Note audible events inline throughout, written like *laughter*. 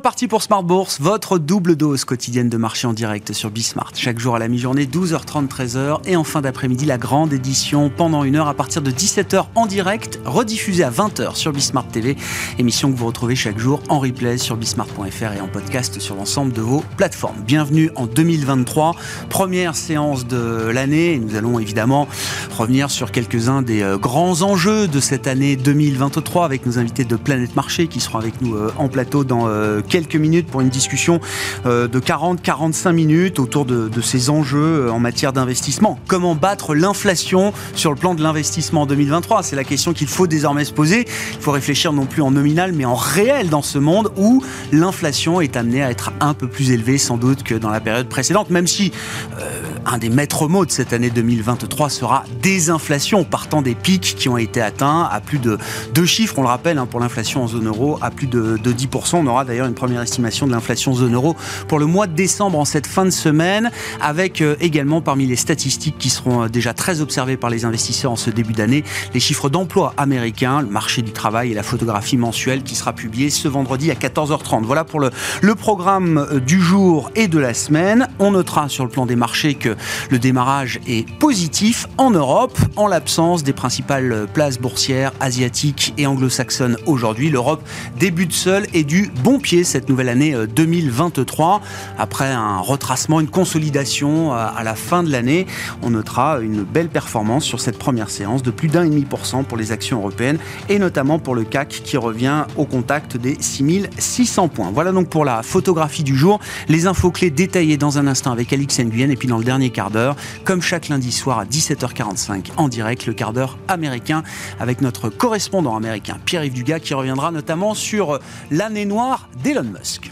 Reparti pour Smart Bourse, votre double dose quotidienne de marché en direct sur Bismart. Chaque jour à la mi-journée, 12h30, 13h. Et en fin d'après-midi, la grande édition pendant une heure à partir de 17h en direct, rediffusée à 20h sur Bismart TV. Émission que vous retrouvez chaque jour en replay sur bismart.fr et en podcast sur l'ensemble de vos plateformes. Bienvenue en 2023, première séance de l'année. Nous allons évidemment revenir sur quelques-uns des euh, grands enjeux de cette année 2023 avec nos invités de Planète Marché qui seront avec nous euh, en plateau dans euh, quelques minutes pour une discussion euh, de 40-45 minutes autour de, ces enjeux euh, en matière d'investissement. Comment battre l'inflation sur le plan de l'investissement en 2023 C'est la question qu'il faut désormais se poser. Il faut réfléchir non plus en nominal mais en réel dans ce monde où l'inflation est amenée à être un peu plus élevée sans doute que dans la période précédente, même si un des maîtres mots de cette année 2023 sera désinflation, partant des pics qui ont été atteints à plus de deux chiffres, on le rappelle, hein, pour l'inflation en zone euro, à plus de, de 10%. On aura d'ailleurs une première estimation de l'inflation zone euro pour le mois de décembre en cette fin de semaine, avec euh, également parmi les statistiques qui seront euh, déjà très observées par les investisseurs en ce début d'année, les chiffres d'emploi américains, le marché du travail et la photographie mensuelle qui sera publiée ce vendredi à 14h30. Voilà pour le, le programme euh, du jour et de la semaine. On notera sur le plan des marchés que le démarrage est positif en Europe, en l'absence des principales places boursières asiatiques et anglo-saxonnes aujourd'hui. L'Europe débute seule et du bon pied cette nouvelle année 2023. Euh, Après un retracement, une consolidation euh, à la fin de l'année, on notera une belle performance sur cette première séance de plus d'un demi pour cent pour les actions européennes et notamment pour le CAC qui revient au contact des 6600 points. Voilà donc pour la photographie du jour. Les infos clés détaillées dans un instant avec Alix Nguyen et puis dans le dernier quart d'heure, comme chaque lundi soir à 17h45 en direct, le quart d'heure américain avec notre correspondant américain Pierre-Yves Dugas qui reviendra notamment sur l'année noire d'Elon Musk.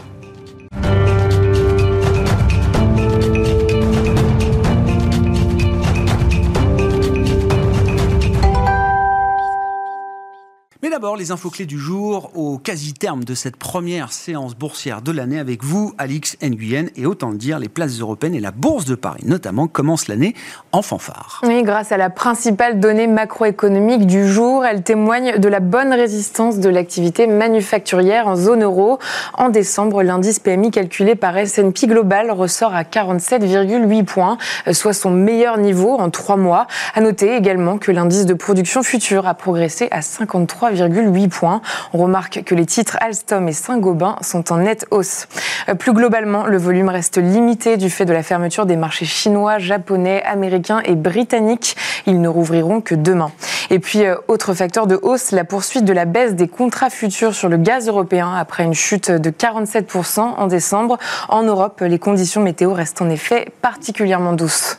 Mais d'abord, les infos clés du jour au quasi-terme de cette première séance boursière de l'année avec vous, Alix Nguyen. Et autant le dire, les places européennes et la bourse de Paris, notamment, commencent l'année en fanfare. Oui, grâce à la principale donnée macroéconomique du jour, elle témoigne de la bonne résistance de l'activité manufacturière en zone euro. En décembre, l'indice PMI calculé par S&P Global ressort à 47,8 points, soit son meilleur niveau en trois mois. À noter également que l'indice de production future a progressé à 53 3,8 points. On remarque que les titres Alstom et Saint-Gobain sont en nette hausse. Euh, plus globalement, le volume reste limité du fait de la fermeture des marchés chinois, japonais, américains et britanniques. Ils ne rouvriront que demain. Et puis, euh, autre facteur de hausse, la poursuite de la baisse des contrats futurs sur le gaz européen après une chute de 47% en décembre. En Europe, les conditions météo restent en effet particulièrement douces.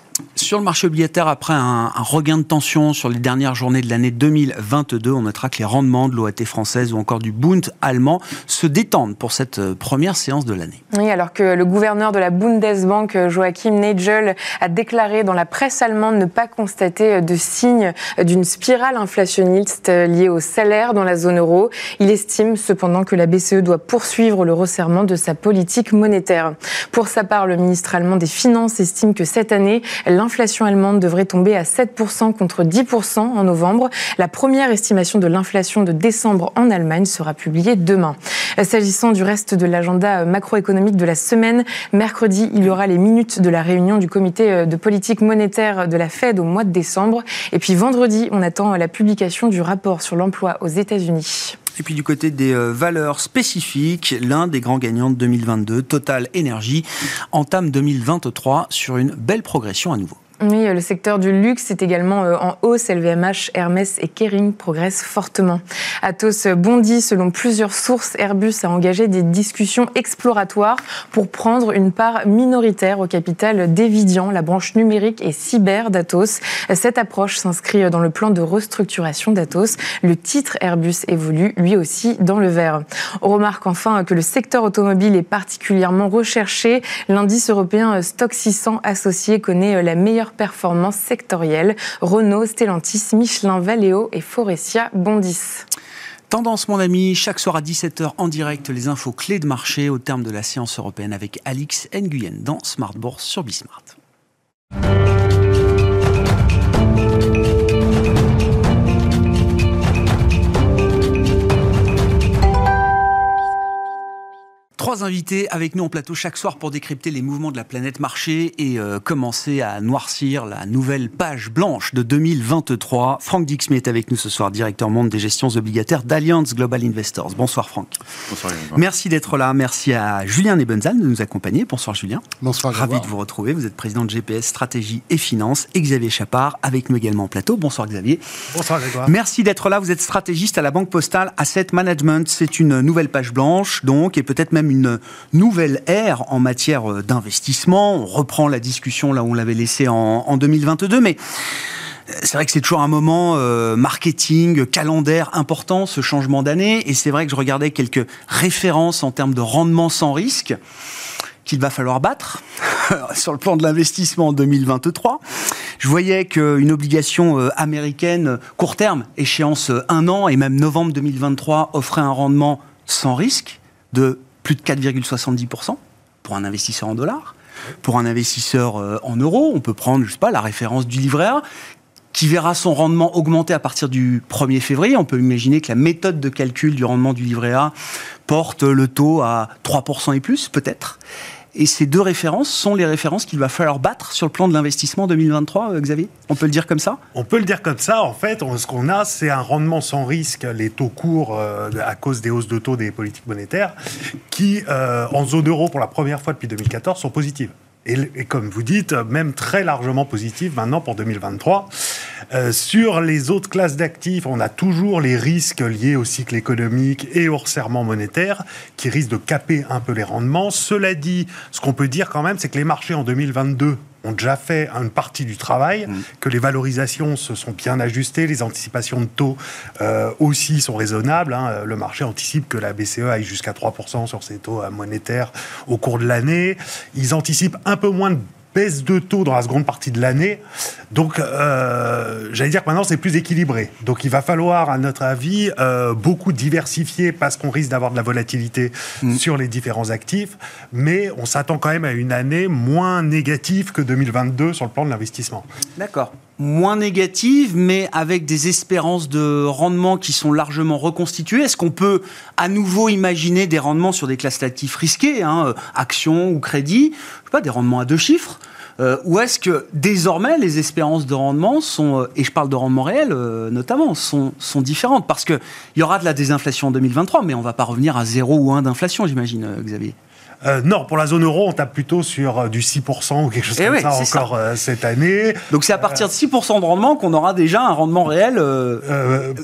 Sur le marché obligataire, après un, regain de tension sur les dernières journées de l'année 2022, on notera que les rendements de l'OAT française ou encore du Bund allemand se détendent pour cette euh, première séance de l'année. Oui, alors que le gouverneur de la Bundesbank, Joachim Nagel, a déclaré dans la presse allemande ne pas constater de signes d'une spirale inflationniste liée au salaire dans la zone euro. Il estime cependant que la BCE doit poursuivre le resserrement de sa politique monétaire. Pour sa part, le ministre allemand des Finances estime que cette année, l'inflation allemande devrait tomber à 7% contre 10% en novembre. La première estimation de l'inflation de décembre en Allemagne sera publiée demain. S'agissant du reste de l'agenda macroéconomique de la semaine, mercredi, il y aura les minutes de la réunion du comité de politique monétaire de la Fed au mois de décembre. Et puis vendredi, on attend la publication du rapport sur l'emploi aux États-Unis. Et puis du côté des euh, valeurs spécifiques, l'un des grands gagnants de 2022, Total Energy, entame 2023 sur une belle progression à nouveau. Oui, le secteur du luxe est également euh, en hausse. LVMH, Hermès et Kering progressent fortement. Atos bondit selon plusieurs sources. Airbus a engagé des discussions exploratoires pour prendre une part minoritaire au capital d'Evidian, la branche numérique et cyber d'Atos. Cette approche s'inscrit dans le plan de restructuration d'Atos. Le titre Airbus évolue lui aussi dans le vert. On remarque enfin que le secteur automobile est particulièrement recherché. L'indice européen Stock 600 associé connaît la meilleure performance sectorielle. Renault, Stellantis, Michelin, Valeo et Forestia bondissent. Tendance, mon ami, chaque soir à 17h en direct, les infos clés de marché au terme de la séance européenne avec Alix Nguyen dans Smart Bourse sur Bismart. Trois invités avec nous en plateau chaque soir pour décrypter les mouvements de la planète marché et euh, commencer à noircir la nouvelle page blanche de 2023. Franck Dixmy est avec nous ce soir, directeur monde des gestions obligataires d'Allianz Global Investors. Bonsoir Franck. Bonsoir. Merci d'être là. Merci à Julien Nebenzal de nous accompagner. Bonsoir Julien. Bonsoir. Ravi de vous retrouver. Vous êtes président de GPS Stratégie et Finance. Et Xavier Chapard avec nous également en plateau. Bonsoir Xavier. Bonsoir Grégoire. Merci d'être là. Vous êtes stratégiste à la Banque Postale Asset Management. C'est une nouvelle page blanche donc et peut-être même une nouvelle ère en matière euh, d'investissement. On reprend la discussion là où on l'avait laissée en, 2022, mais euh, c'est vrai que c'est toujours un moment euh, marketing, calendaire important, ce changement d'année. Et c'est vrai que je regardais quelques références en termes de rendement sans risque qu'il va falloir battre *laughs* sur le plan de l'investissement en 2023. Je voyais qu'une obligation américaine court terme, échéance un an, et même novembre 2023, offrait un rendement sans risque de plus de 4,70% pour un investisseur en dollars. Pour un investisseur euh, en euros, on peut prendre, la référence du livret A, qui verra son rendement augmenter à partir du 1er février. On peut imaginer que la méthode de calcul du rendement du livret A porte le taux à 3% et plus, peut-être. Et ces deux références sont les références qu'il va falloir battre sur le plan de l'investissement 2023, euh, Xavier? On peut le dire comme ça? On peut le dire comme ça. En fait, ce qu'on a, c'est un rendement sans risque, les taux courts euh, à cause des hausses de taux des politiques monétaires, qui, euh, en zone euro, pour la première fois depuis 2014, sont positives et, comme vous dites, même très largement positive maintenant pour 2023. Euh, sur les autres classes d'actifs, on a toujours les risques liés au cycle économique et au resserrement monétaire qui risquent de caper un peu les rendements. Cela dit, ce qu'on peut dire quand même, c'est que les marchés en 2022 ont déjà fait une partie du travail, mm. que les valorisations se sont bien ajustées, les anticipations de taux euh, aussi sont raisonnables. Hein. Le marché anticipe que la BCE aille jusqu'à 3% sur ses taux euh, monétaires au cours de l'année. Ils anticipent un peu moins de baisse de taux dans la seconde partie de l'année. Donc, euh, j'allais dire que maintenant, c'est plus équilibré. Donc, il va falloir, à notre avis, euh, beaucoup diversifier parce qu'on risque d'avoir de la volatilité mm. sur les différents actifs. Mais on s'attend quand même à une année moins négative que 2022 sur le plan de l'investissement. D'accord moins négative, mais avec des espérances de rendement qui sont largement reconstituées. Est-ce qu'on peut à nouveau imaginer des rendements sur des classes d'actifs risquées, hein, euh, actions ou crédits, pas, des rendements à deux chiffres euh, ou est-ce que désormais les espérances de rendement sont, euh, et je parle de rendement réel notamment, sont, sont différentes? Parce qu'il y aura de la désinflation en 2023, mais on ne va pas revenir à 0 ou 1 d'inflation, j'imagine, Xavier. Euh, non, pour la zone euro, on tape plutôt sur euh, du 6% ou quelque chose eh comme ça encore euh, cette année. Donc c'est à partir de 6% de rendement qu'on aura déjà un rendement réel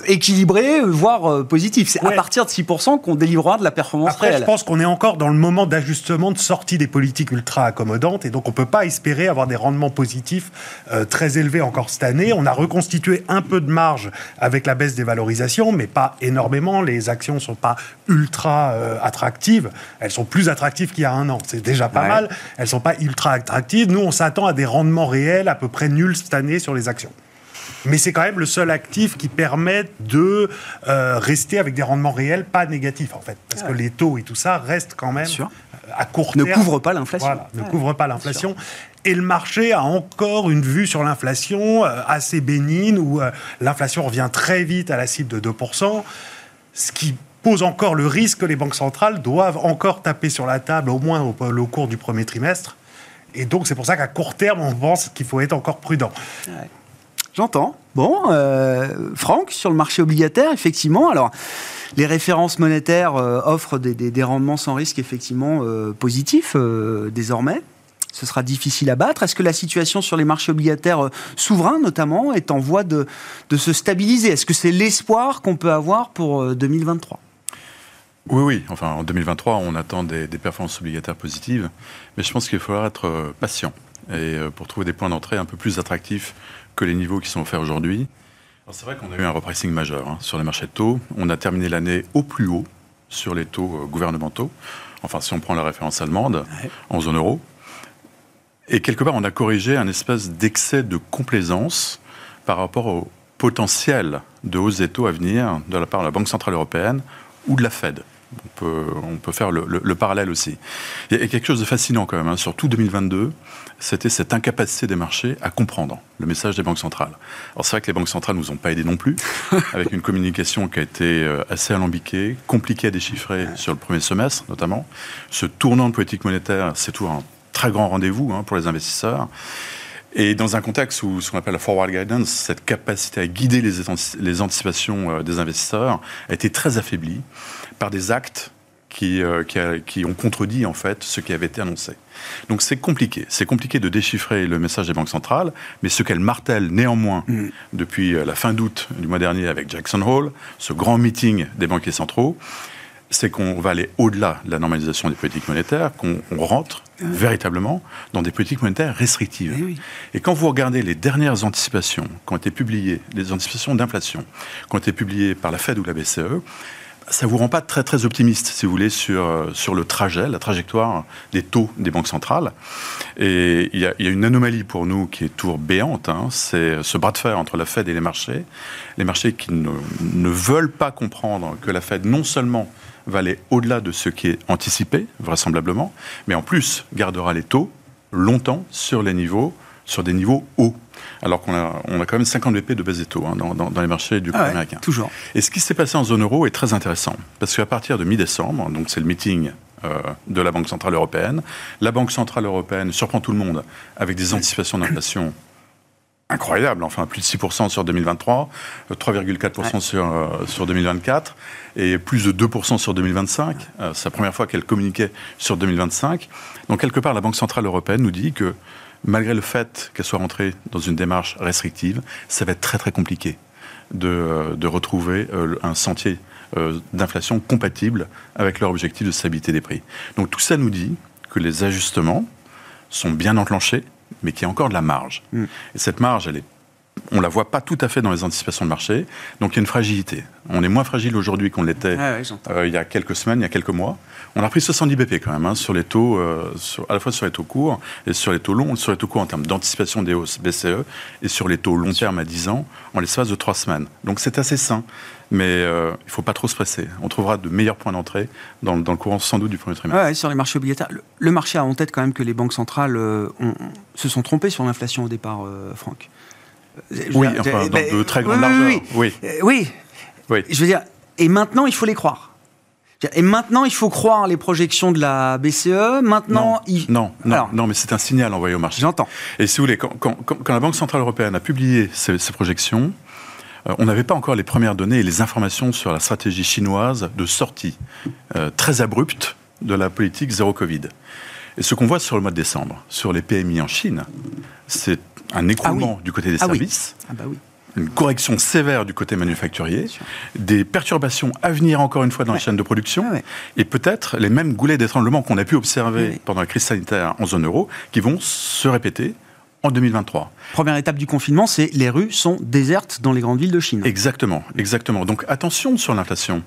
équilibré, voire positif. C'est à partir de 6% qu'on délivrera de la performance Après, réelle. Je pense qu'on est encore dans le moment d'ajustement, de sortie des politiques ultra accommodantes, et donc on ne peut pas espérer avoir des rendements positifs très élevés encore cette année. On a reconstitué un peu de marge avec la baisse des valorisations, mais pas énormément. Les actions ne sont pas ultra attractives. Elles sont plus attractives qu'il y a un an. C'est déjà pas mal. Elles sont pas ultra attractives. Nous, on s'attend à des rendements réels à peu près nuls cette année sur les actions. Mais c'est quand même le seul actif qui permet de euh, rester avec des rendements réels pas négatifs, en fait. Parce que les taux et tout ça restent quand même euh, à court terme. Ne couvrent pas l'inflation. Voilà, ne couvrent pas l'inflation. Et le marché a encore une vue sur l'inflation euh, assez bénigne, où l'inflation revient très vite à la cible de 2%, ce qui pose encore le risque que les banques centrales doivent encore taper sur la table, au moins au, cours du premier trimestre. Et donc, c'est pour ça qu'à court terme, on pense qu'il faut être encore prudent. J'entends. Bon, euh, Franck, sur le marché obligataire, effectivement, alors les références monétaires euh, offrent des, rendements sans risque effectivement euh, positifs désormais. Ce sera difficile à battre. Est-ce que la situation sur les marchés obligataires souverains, notamment, est en voie de, de se stabiliser? Est-ce que c'est l'espoir qu'on peut avoir pour 2023 oui, oui. Enfin, en 2023, on attend des, performances obligataires positives, mais je pense qu'il faudra être euh, patient et euh, pour trouver des points d'entrée un peu plus attractifs que les niveaux qui sont offerts aujourd'hui. C'est vrai qu'on a eu un repricing majeur hein, sur les marchés de taux. On a terminé l'année au plus haut sur les taux euh, gouvernementaux. Enfin, si on prend la référence allemande en zone euro. Et quelque part, on a corrigé un espèce d'excès de complaisance par rapport potentiel de hausse des taux à venir de la part de la Banque Centrale Européenne ou de la Fed. On peut, on peut faire le, le, parallèle aussi. Il y a quelque chose de fascinant quand même, hein. sur tout 2022, c'était cette incapacité des marchés à comprendre le message des banques centrales. Alors c'est vrai que les banques centrales ne nous ont pas aidés non plus, *laughs* avec une communication qui a été euh, assez alambiquée, compliquée à déchiffrer sur le premier semestre notamment. Ce tournant de politique monétaire, c'est tout un très grand rendez-vous hein, pour les investisseurs. Et dans un contexte où ce qu'on appelle la forward guidance, cette capacité à guider les, les anticipations euh, des investisseurs a été très affaiblie par des actes qui, euh, qui, ont contredit en fait ce qui avait été annoncé. Donc c'est compliqué. C'est compliqué de déchiffrer le message des banques centrales, mais ce qu'elles martèlent néanmoins mm. depuis euh, la fin d'août du mois dernier avec Jackson Hole, ce grand meeting des banquiers centraux, c'est qu'on va aller au-delà de la normalisation des politiques monétaires, qu'on rentre véritablement dans des politiques monétaires restrictives. Eh Et quand vous regardez les dernières anticipations qui ont été publiées, les anticipations d'inflation qui ont été publiées par la Fed ou la BCE, ça vous rend pas très très optimiste, si vous voulez, sur, euh, sur le trajet, la trajectoire des taux des banques centrales. Et il y a, y a une anomalie pour nous qui est tour béante, hein, c'est ce bras de fer entre la Fed et les marchés. Les marchés qui ne, ne veulent pas comprendre que la Fed non seulement va aller au-delà de ce qui est anticipé, vraisemblablement, mais en plus gardera les taux longtemps sur les niveaux, sur des niveaux hauts. Alors qu'on a, on a quand même 50 BP de baisse des taux hein, dans, dans, les marchés du ah américain. Toujours. Et ce qui s'est passé en zone euro est très intéressant. Parce qu'à partir de mi-décembre, donc c'est le meeting euh, de la Banque Centrale Européenne, la Banque Centrale Européenne surprend tout le monde avec des anticipations d'inflation incroyable, enfin plus de 6% sur 2023, 3,4% euh, sur, euh, sur 2024 et plus de 2% sur 2025. Euh, c'est la première fois qu'elle communiquait sur 2025. Donc quelque part, la Banque Centrale Européenne nous dit que malgré le fait qu'elle soit rentrée dans une démarche restrictive, ça va être très très compliqué de, de retrouver un sentier d'inflation compatible avec leur objectif de stabilité des prix. Donc tout ça nous dit que les ajustements sont bien enclenchés, mais qui a encore de la marge. Mm. Et cette marge, elle est on la voit pas tout à fait dans les anticipations de marché. Donc il y a une fragilité. On est moins fragile aujourd'hui qu'on l'était ah euh, il y a quelques semaines, il y a quelques mois. On a pris 70 BP quand même hein, sur les taux, euh, à la fois sur les taux courts et sur les taux longs, sur les taux courts en termes d'anticipation des hausses BCE et sur les taux long terme à 10 ans en l'espace de 3 semaines. Donc c'est assez sain. Mais euh, il ne faut pas trop se presser. On trouvera de meilleurs points d'entrée dans, dans, le courant sans doute du premier trimestre. Ouais, sur les marchés obligataires, le, marché a en tête quand même que les banques centrales se sont trompées sur l'inflation au départ, Franck. Oui, enfin, dans de très grandes largeurs. Oui, oui. oui. Je veux dire, et maintenant, il faut les croire. Et maintenant, il faut croire les projections de la BCE. Maintenant, non, non, non, mais c'est un signal envoyé au marché. J'entends. Et si vous voulez, quand, quand, quand, la Banque centrale européenne a publié ces, projections, euh, on n'avait pas encore les premières données et les informations sur la stratégie chinoise de sortie euh, très abrupte de la politique zéro Covid. Et ce qu'on voit sur le mois de décembre, sur les PMI en Chine, c'est un écroulement ah du côté des ah services. Ah bah une correction sévère du côté manufacturier, des perturbations à venir encore une fois dans les chaînes de production, et peut-être les mêmes goulets d'étranglement qu'on a pu observer pendant la crise sanitaire en zone euro, qui vont se répéter en 2023. Première étape du confinement, c'est les rues sont désertes dans les grandes villes de Chine. Exactement, exactement. Donc attention sur l'inflation.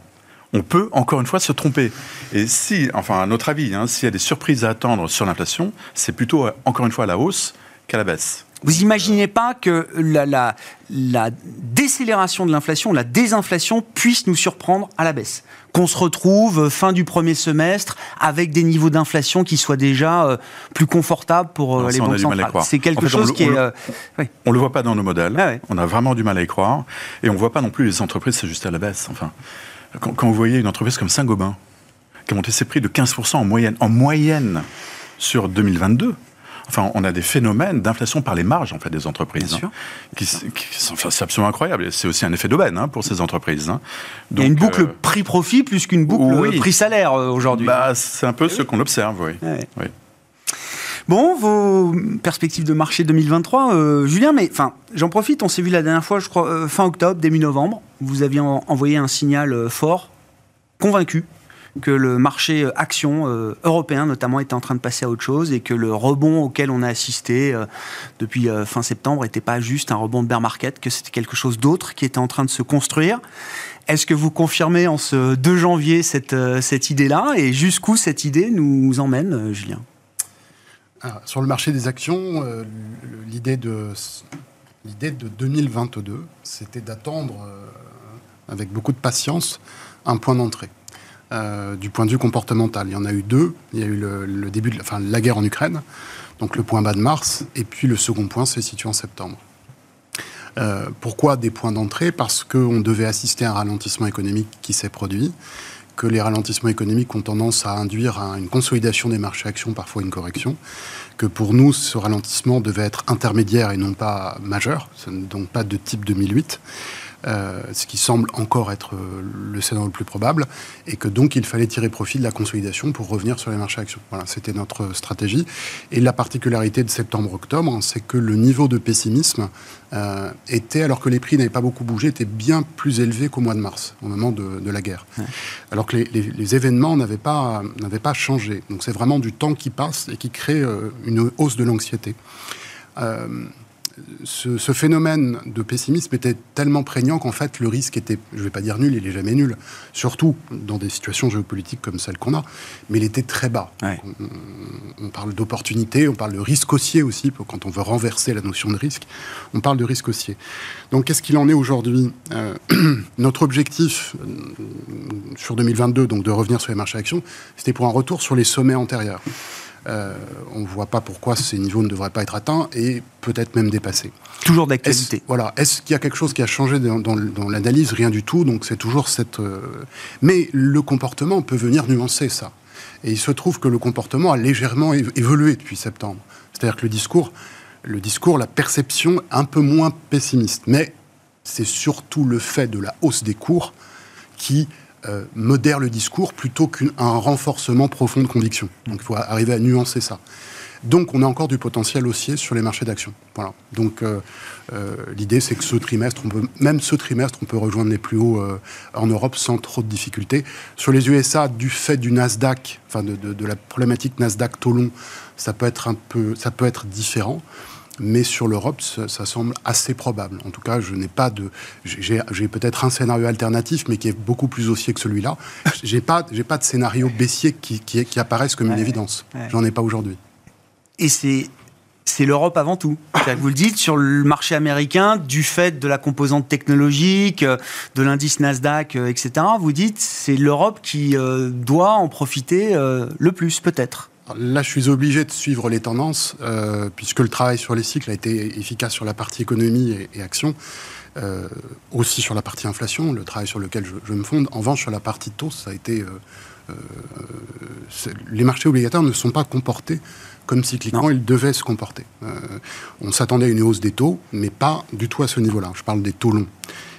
On peut encore une fois se tromper. Et si, enfin à notre avis, hein, s'il y a des surprises à attendre sur l'inflation, c'est plutôt euh, encore une fois à la hausse qu'à la baisse. Vous imaginez pas que la, la, la décélération de l'inflation, la désinflation puisse nous surprendre à la baisse? Qu'on se retrouve euh, fin du premier semestre avec des niveaux d'inflation qui soient déjà euh, plus confortables pour euh, les banques centrales. C'est quelque chose qui est... On le voit pas dans nos modèles. Ah on a vraiment du mal à y croire. Et on voit pas non plus les entreprises s'ajuster à la baisse. Enfin, quand, quand vous voyez une entreprise comme Saint-Gobain qui a monté ses prix de 15% en moyenne, en moyenne sur 2022, Enfin, on a des phénomènes d'inflation par les marges en fait des entreprises. Hein, qui, c'est absolument incroyable. C'est aussi un effet d'aubaine hein, pour ces entreprises. Hein. Donc, Il y a une boucle euh, prix-profit plus qu'une boucle prix-salaire euh, aujourd'hui. Bah, c'est un peu ce qu'on observe, oui. oui. Bon, vos perspectives de marché 2023, euh, Julien, mais enfin, j'en profite, on s'est vu la dernière fois, je crois, fin octobre, début novembre. Vous aviez envoyé un signal fort, convaincu que le marché euh, action euh, européen notamment était en train de passer à autre chose et que le rebond auquel on a assisté euh, depuis fin septembre n'était pas juste un rebond de bear market, que c'était quelque chose d'autre qui était en train de se construire. Est-ce que vous confirmez en ce 2 janvier cette, cette idée-là et jusqu'où cette idée nous emmène, Julien? Ah, Sur le marché des actions, l'idée de L'idée de 2022, c'était d'attendre avec beaucoup de patience un point d'entrée. du point de vue comportemental. Il y en a eu deux. Il y a eu le, début de enfin, la guerre en Ukraine, donc le point bas de mars, et puis le second point s'est situé en septembre. Euh, pourquoi des points d'entrée? Parce qu'on devait assister à un ralentissement économique qui s'est produit, que les ralentissements économiques ont tendance à induire à une consolidation des marchés actions, parfois une correction, que pour nous, ce ralentissement devait être intermédiaire et non pas majeur, donc pas de type 2008. Euh, ce qui semble encore être euh, le scénario le plus probable, et que donc il fallait tirer profit de la consolidation pour revenir sur les marchés actions. Voilà, c'était notre stratégie. Et la particularité de septembre-octobre, hein, c'est que le niveau de pessimisme euh, était, alors que les prix n'avaient pas beaucoup bougé, était bien plus élevé qu'au mois de mars, au moment de, la guerre. Alors que les, événements n'avaient pas, pas changé. Donc c'est vraiment du temps qui passe et qui crée une hausse de l'anxiété ce, phénomène de pessimisme était tellement prégnant qu'en fait le risque était, je ne vais pas dire nul, il est jamais nul, surtout dans des situations géopolitiques comme celle qu'on a, mais il était très bas. On, parle d'opportunité, on parle de risque haussier aussi, quand on veut renverser la notion de risque, on parle de risque haussier. Donc qu'est-ce qu'il en est aujourd'hui euh, *clears throat* Notre objectif euh, sur 2022, donc de revenir sur les marchés actions, c'était pour un retour sur les sommets antérieurs. Euh, on ne voit pas pourquoi ces niveaux ne devraient pas être atteints et peut-être même dépassés. Toujours d'actualité. Voilà. Est-ce qu'il y a quelque chose qui a changé dans, l'analyse? Rien du tout. Donc c'est toujours cette. Euh, mais le comportement peut venir nuancer ça. Et il se trouve que le comportement a légèrement évolué depuis septembre. C'est-à-dire que le discours, le discours, la perception, un peu moins pessimiste. Mais c'est surtout le fait de la hausse des cours qui euh, modère le discours plutôt qu'un renforcement profond de conviction. Donc il faut arriver à nuancer ça. Donc on a encore du potentiel haussier sur les marchés d'actions. Voilà. Donc euh, euh, l'idée c'est que ce trimestre, on peut, même ce trimestre, on peut rejoindre les plus hauts en Europe sans trop de difficultés. Sur les USA, du fait du Nasdaq, enfin de, de la problématique Nasdaq taux long, ça peut être un peu, ça peut être différent mais sur l'Europe, ça, semble assez probable. En tout cas, je n'ai pas de. J'ai peut-être un scénario alternatif, mais qui est beaucoup plus haussier que celui-là. *laughs* J'ai pas, j'ai pas de scénario baissier qui, qui, qui apparaissent comme une évidence. J'en ai pas aujourd'hui. Et c'est c'est l'Europe avant tout. Vous le dites, sur le marché américain, du fait de la composante technologique, de l'indice Nasdaq, euh, etc., vous dites c'est l'Europe qui euh, doit en profiter euh, le plus, peut-être. Là, je suis obligé de suivre les tendances, euh, puisque le travail sur les cycles a été efficace sur la partie économie et, action, euh, aussi sur la partie inflation, le travail sur lequel je, me fonde. En revanche, sur la partie taux, ça a été. Euh, les marchés obligataires ne sont pas comportés comme cycliquement ils devaient se comporter. on s'attendait à une hausse des taux, mais pas du tout à ce niveau-là. Je parle des taux longs.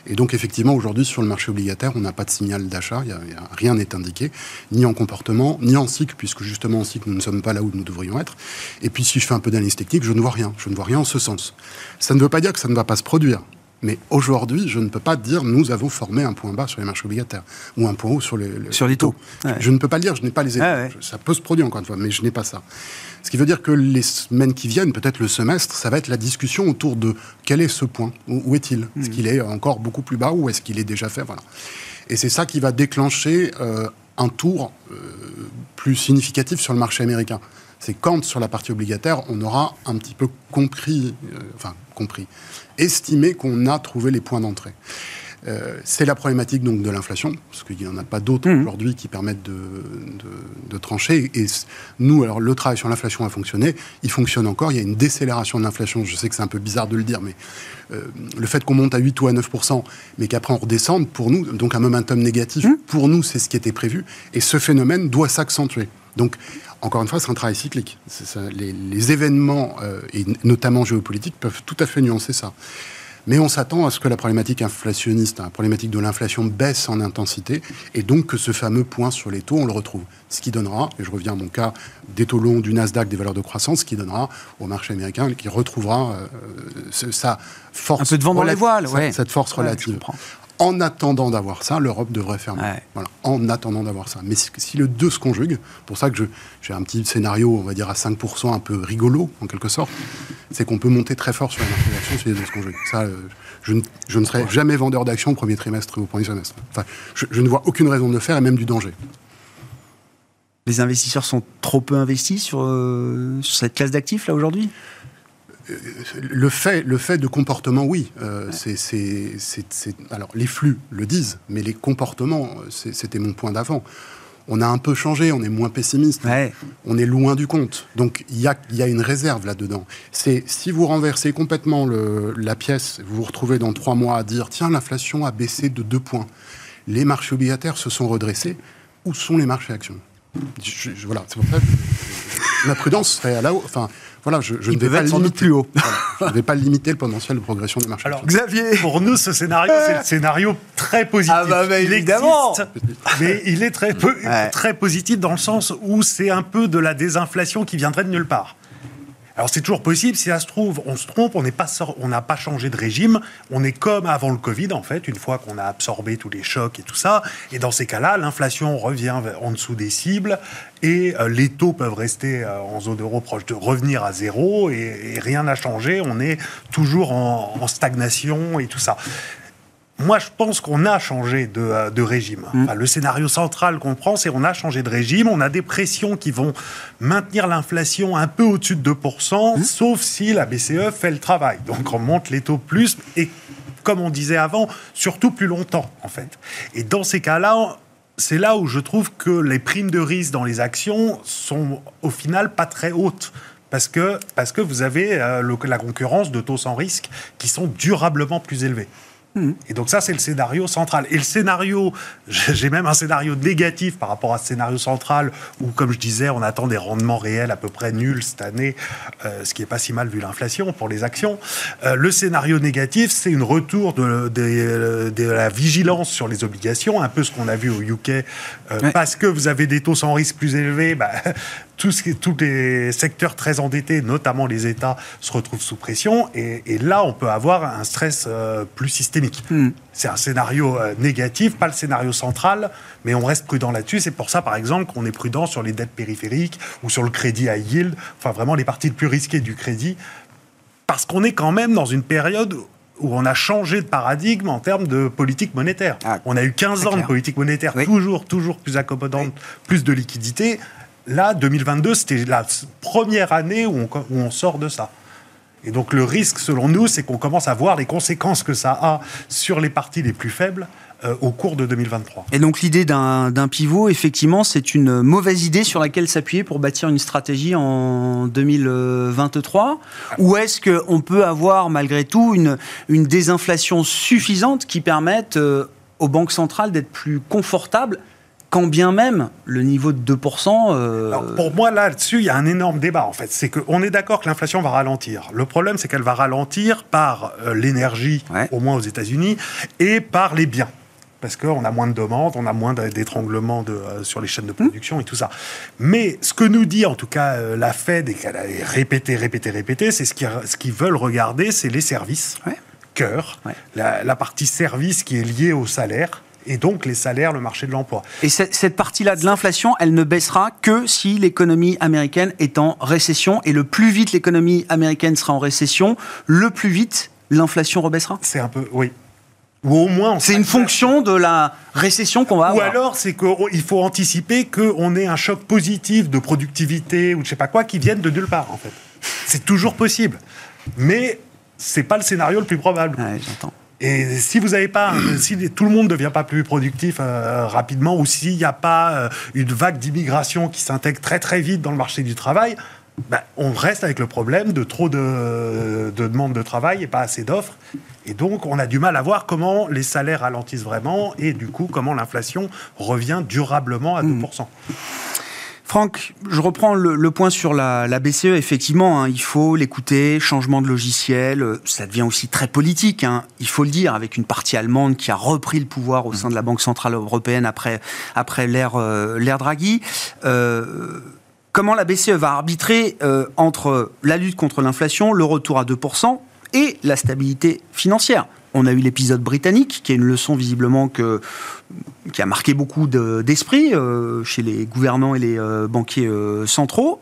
Et donc effectivement, aujourd'hui, sur le marché obligataire, on n'a pas de signal d'achat, rien n'est indiqué, ni en comportement, ni en cycle, puisque justement en cycle, nous ne sommes pas là où nous devrions être. Et puis si je fais un peu d'analyse technique, je ne vois rien, je ne vois rien en ce sens. Ça ne veut pas dire que ça ne va pas se produire. Mais aujourd'hui, je ne peux pas dire nous avons formé un point bas sur les marchés obligataires ou un point haut sur les, sur les taux. Je ne peux pas le dire, je n'ai pas les éléments. Ça peut se produire encore une fois, mais je n'ai pas ça. Ce qui veut dire que les semaines qui viennent, peut-être le semestre, ça va être la discussion autour de quel est ce point Où, est-il? Est-ce hmm. qu'il est encore beaucoup plus bas ou est-ce qu'il est déjà fait? Voilà. Et c'est ça qui va déclencher euh, un tour euh, plus significatif sur le marché américain. C'est quand, sur la partie obligataire, on aura un petit peu compris, euh, enfin compris, estimé qu'on a trouvé les points d'entrée. Euh, c'est la problématique donc de l'inflation, parce qu'il n'y en a pas d'autres mmh. aujourd'hui qui permettent de, trancher. Et nous, alors le travail sur l'inflation a fonctionné, il fonctionne encore. Il y a une décélération de l'inflation. Je sais que c'est un peu bizarre de le dire, mais euh, le fait qu'on monte à 8 ou à 9% mais qu'après on redescende, pour nous, donc un momentum négatif, mmh. pour nous, c'est ce qui était prévu. Et ce phénomène doit s'accentuer. Donc, encore une fois, c'est un travail cyclique. les, événements, euh, et notamment géopolitiques, peuvent tout à fait nuancer ça. Mais on s'attend à ce que la problématique inflationniste, la problématique de l'inflation baisse en intensité, et donc que ce fameux point sur les taux, on le retrouve. Ce qui donnera, et je reviens à mon cas, des taux longs du Nasdaq, des valeurs de croissance, ce qui donnera au marché américain, qui retrouvera euh, sa force. Un peu de vent dans les voiles, Cette force relative. En attendant d'avoir ça, l'Europe devrait fermer. Voilà. En attendant d'avoir ça. Mais si le 2 se conjugue, pour ça que j'ai un petit scénario, on va dire à 5%, un peu rigolo, en quelque sorte, c'est qu'on peut monter très fort sur la marché d'actions si les deux se conjuguent. Ça, euh, je, ne, je, ne serai jamais vendeur d'actions au premier trimestre ou au premier semestre. Enfin, je, ne vois aucune raison de le faire et même du danger. Les investisseurs sont trop peu investis sur, euh, sur cette classe d'actifs, là, aujourd'hui? Le fait, le fait de comportement, oui. Euh, c'est, alors, les flux le disent, mais les comportements, c'était mon point d'avant. On a un peu changé, on est moins pessimiste, on est loin du compte. Donc il y a, y a, une réserve là-dedans. C'est si vous renversez complètement le, la pièce, vous vous retrouvez dans trois mois à dire tiens, l'inflation a baissé de deux points, les marchés obligataires se sont redressés, où sont les marchés actions? Voilà, c'est pour ça que la prudence serait à la haut. Enfin, *laughs* voilà, je, ne vais pas limiter plus haut. je ne vais pas limiter le potentiel de progression des marchés. Alors, Xavier, pour nous, ce scénario, c'est le scénario très positif. Ah bah, bah évidemment. mais il est très, peu, très positif dans le sens où c'est un peu de la désinflation qui viendrait de nulle part. Alors c'est toujours possible, si ça se trouve, on se trompe, on n'a pas changé de régime, on est comme avant le Covid en fait, une fois qu'on a absorbé tous les chocs et tout ça. Et dans ces cas-là, l'inflation revient en dessous des cibles et euh, les taux peuvent rester euh, en zone euro proche de revenir à zéro et, rien n'a changé. On est toujours en stagnation et tout ça. Moi, je pense qu'on a changé de, euh, régime. Mm. le scénario central qu'on prend, c'est qu'on a changé de régime. On a des pressions qui vont maintenir l'inflation un peu au-dessus de 2%, mm. sauf si la BCE fait le travail. Donc, on monte les taux plus et, comme on disait avant, surtout plus longtemps, en fait. Et dans ces cas-là, c'est là où je trouve que les primes de risque dans les actions sont au final pas très hautes parce que, parce que vous avez euh, la concurrence de taux sans risque qui sont durablement plus élevés. Et donc ça, c'est le scénario central. Et le scénario, *laughs* j'ai même un scénario négatif par rapport à ce scénario central, où, comme je disais, on attend des rendements réels à peu près nuls cette année, euh, ce qui n'est pas si mal vu l'inflation pour les actions. Euh, le scénario négatif, c'est une retour de, de, la vigilance sur les obligations, un peu ce qu'on a vu au UK, euh, parce que vous avez des taux sans risque plus élevés, bah, tous, tous les secteurs très endettés, notamment les États, se retrouvent sous pression. Et, là, on peut avoir un stress euh, plus systémique. Hmm. C'est un scénario euh, négatif, pas le scénario central, mais on reste prudent là-dessus. C'est pour ça, par exemple, qu'on est prudent sur les dettes périphériques ou sur le crédit à yield, enfin vraiment les parties les plus risquées du crédit, parce qu'on est quand même dans une période où on a changé de paradigme en termes de politique monétaire. Ah, on a eu 15 ans de politique monétaire toujours, toujours plus accommodante, plus de liquidité. Là, 2022, c'était la première année où on, sort de ça. Et donc le risque, selon nous, c'est qu'on commence à voir les conséquences que ça a sur les parties les plus faibles euh, au cours de 2023. Et donc l'idée d'un pivot, effectivement, c'est une mauvaise idée sur laquelle s'appuyer pour bâtir une stratégie en 2023 Ou est-ce qu'on peut avoir malgré tout une, désinflation suffisante qui permette euh, aux banques centrales d'être plus confortables quand bien même le niveau de 2%. Euh, pour moi, là-dessus, il y a un énorme débat, en fait. C'est qu'on est d'accord que l'inflation va ralentir. Le problème, c'est qu'elle va ralentir par euh, l'énergie, au moins aux États-Unis, et par les biens. Parce qu'on a moins de demandes, on a moins d'étranglements euh, sur les chaînes de production et tout ça. Mais ce que nous dit en tout cas la Fed, et qu'elle a répété, répété, répété, c'est ce qu'ils ce veulent regarder, c'est les services. Cœur, la, la partie service qui est liée au salaire et donc les salaires, le marché de l'emploi. Et cette partie-là de l'inflation, elle ne baissera que si l'économie américaine est en récession. Et le plus vite l'économie américaine sera en récession, le plus vite l'inflation rebaissera C'est un peu, oui. Ou au moins. C'est une fonction de la récession qu'on va avoir. Ou alors, c'est qu'il faut anticiper qu'on ait un choc positif de productivité ou de je sais pas quoi qui vienne de nulle part, en fait. C'est toujours possible. Mais c'est pas le scénario le plus probable. Ouais, j'entends. Et si vous n'avez pas, si tout le monde ne devient pas plus productif euh, rapidement, ou s'il n'y a pas euh, une vague d'immigration qui s'intègre très très vite dans le marché du travail, ben, on reste avec le problème de trop de, de demandes de travail et pas assez d'offres. Et donc, on a du mal à voir comment les salaires ralentissent vraiment et du coup, comment l'inflation revient durablement à 2%. Franck, je reprends le, point sur la, BCE. Effectivement, hein, il faut l'écouter, changement de logiciel, euh, ça devient aussi très politique, hein, il faut le dire, avec une partie allemande qui a repris le pouvoir au sein de la Banque Centrale Européenne après, après l'ère euh, Draghi. Euh, comment la BCE va arbitrer entre la lutte contre l'inflation, le retour à 2% et la stabilité financière? On a eu l'épisode britannique, qui est une leçon visiblement qui a marqué beaucoup d'esprit euh, chez les gouvernants et les euh, banquiers euh, centraux.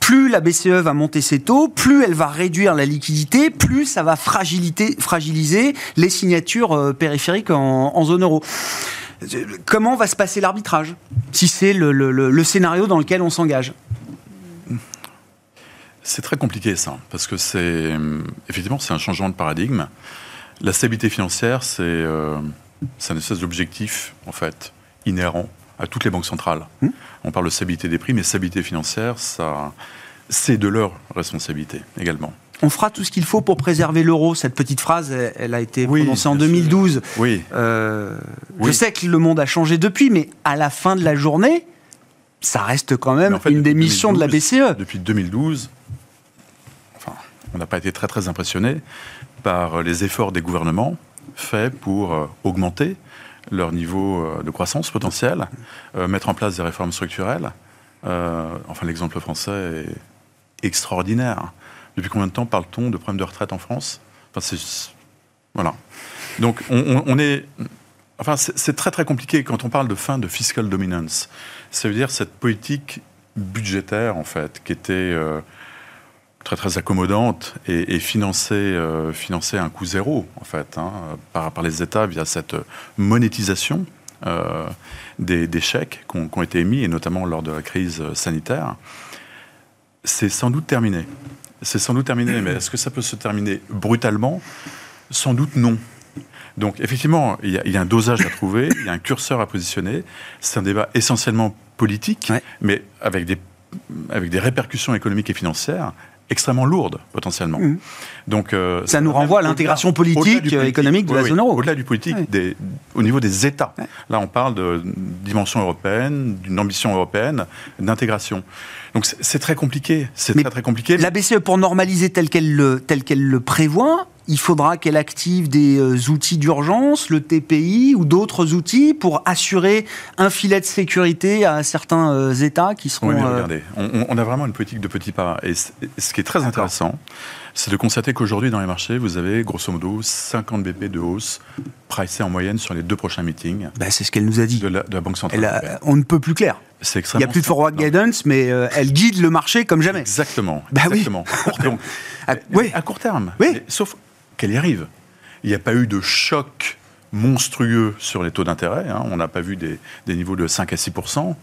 plus la BCE va monter ses taux, plus elle va réduire la liquidité, plus ça va fragiliser les signatures périphériques en, zone euro. Comment va se passer l'arbitrage si c'est le scénario dans lequel on s'engage? C'est très compliqué ça, parce que c'est effectivement c'est un changement de paradigme. La stabilité financière, c'est euh, un espèce d'objectif en fait inhérent à toutes les banques centrales. Hmm. On parle de stabilité des prix, mais stabilité financière, ça, c'est de leur responsabilité également. On fera tout ce qu'il faut pour préserver l'euro. Cette petite phrase, elle, a été prononcée en 2012. Oui. Euh, Je sais que le monde a changé depuis, mais à la fin de la journée, ça reste quand même une des missions de la BCE. Depuis 2012, enfin, on n'a pas été très très impressionné par les efforts des gouvernements faits pour euh, augmenter leur niveau euh, de croissance potentielle, mettre en place des réformes structurelles. enfin, l'exemple français est extraordinaire. Depuis combien de temps parle-t-on de problèmes de retraite en France? Enfin, Voilà. Donc, on, est. Enfin, c'est très très compliqué quand on parle de fin de fiscal dominance. Ça veut dire cette politique budgétaire, en fait, qui était euh, très très accommodante et, financée, euh, financée à un coût zéro, en fait, hein, par, par les États via cette monétisation euh, des, des, chèques qui ont, été émis, et notamment lors de la crise sanitaire. C'est sans doute terminé. C'est sans doute terminé, mais est-ce que ça peut se terminer brutalement? Sans doute non. Donc effectivement, il y, a, un dosage à trouver, il y a un curseur à positionner. C'est un débat essentiellement politique, mais avec des, avec des répercussions économiques et financières extrêmement lourdes potentiellement. Mmh. Donc euh, ça nous renvoie à l'intégration politique, et économique de la zone euro. Au-delà du politique, au niveau des États. Là, on parle de dimension européenne, d'une ambition européenne, d'intégration. Donc c'est très compliqué. C'est très très compliqué. La BCE, pour normaliser tel qu'elle le, tel qu'elle le prévoit, il faudra qu'elle active des euh, outils d'urgence, le TPI ou d'autres outils pour assurer un filet de sécurité à certains euh, États qui seront. Oui, mais euh, regardez, on, a vraiment une politique de petits pas. Et ce qui est très intéressant, c'est de constater qu'aujourd'hui, dans les marchés, vous avez grosso modo 50 BP de hausse pricée en moyenne sur les deux prochains meetings. Bah, c'est ce qu'elle nous a dit. De la, Banque centrale. on ne peut plus clair. Il n'y a plus de forward guidance, mais euh, elle guide le marché comme jamais. Exactement. Bah exactement. *laughs* à, oui. à court terme. Oui. sauf qu'elle y arrive. Il n'y a pas eu de choc monstrueux sur les taux d'intérêt. Hein. On n'a pas vu des, niveaux de 5 à 6%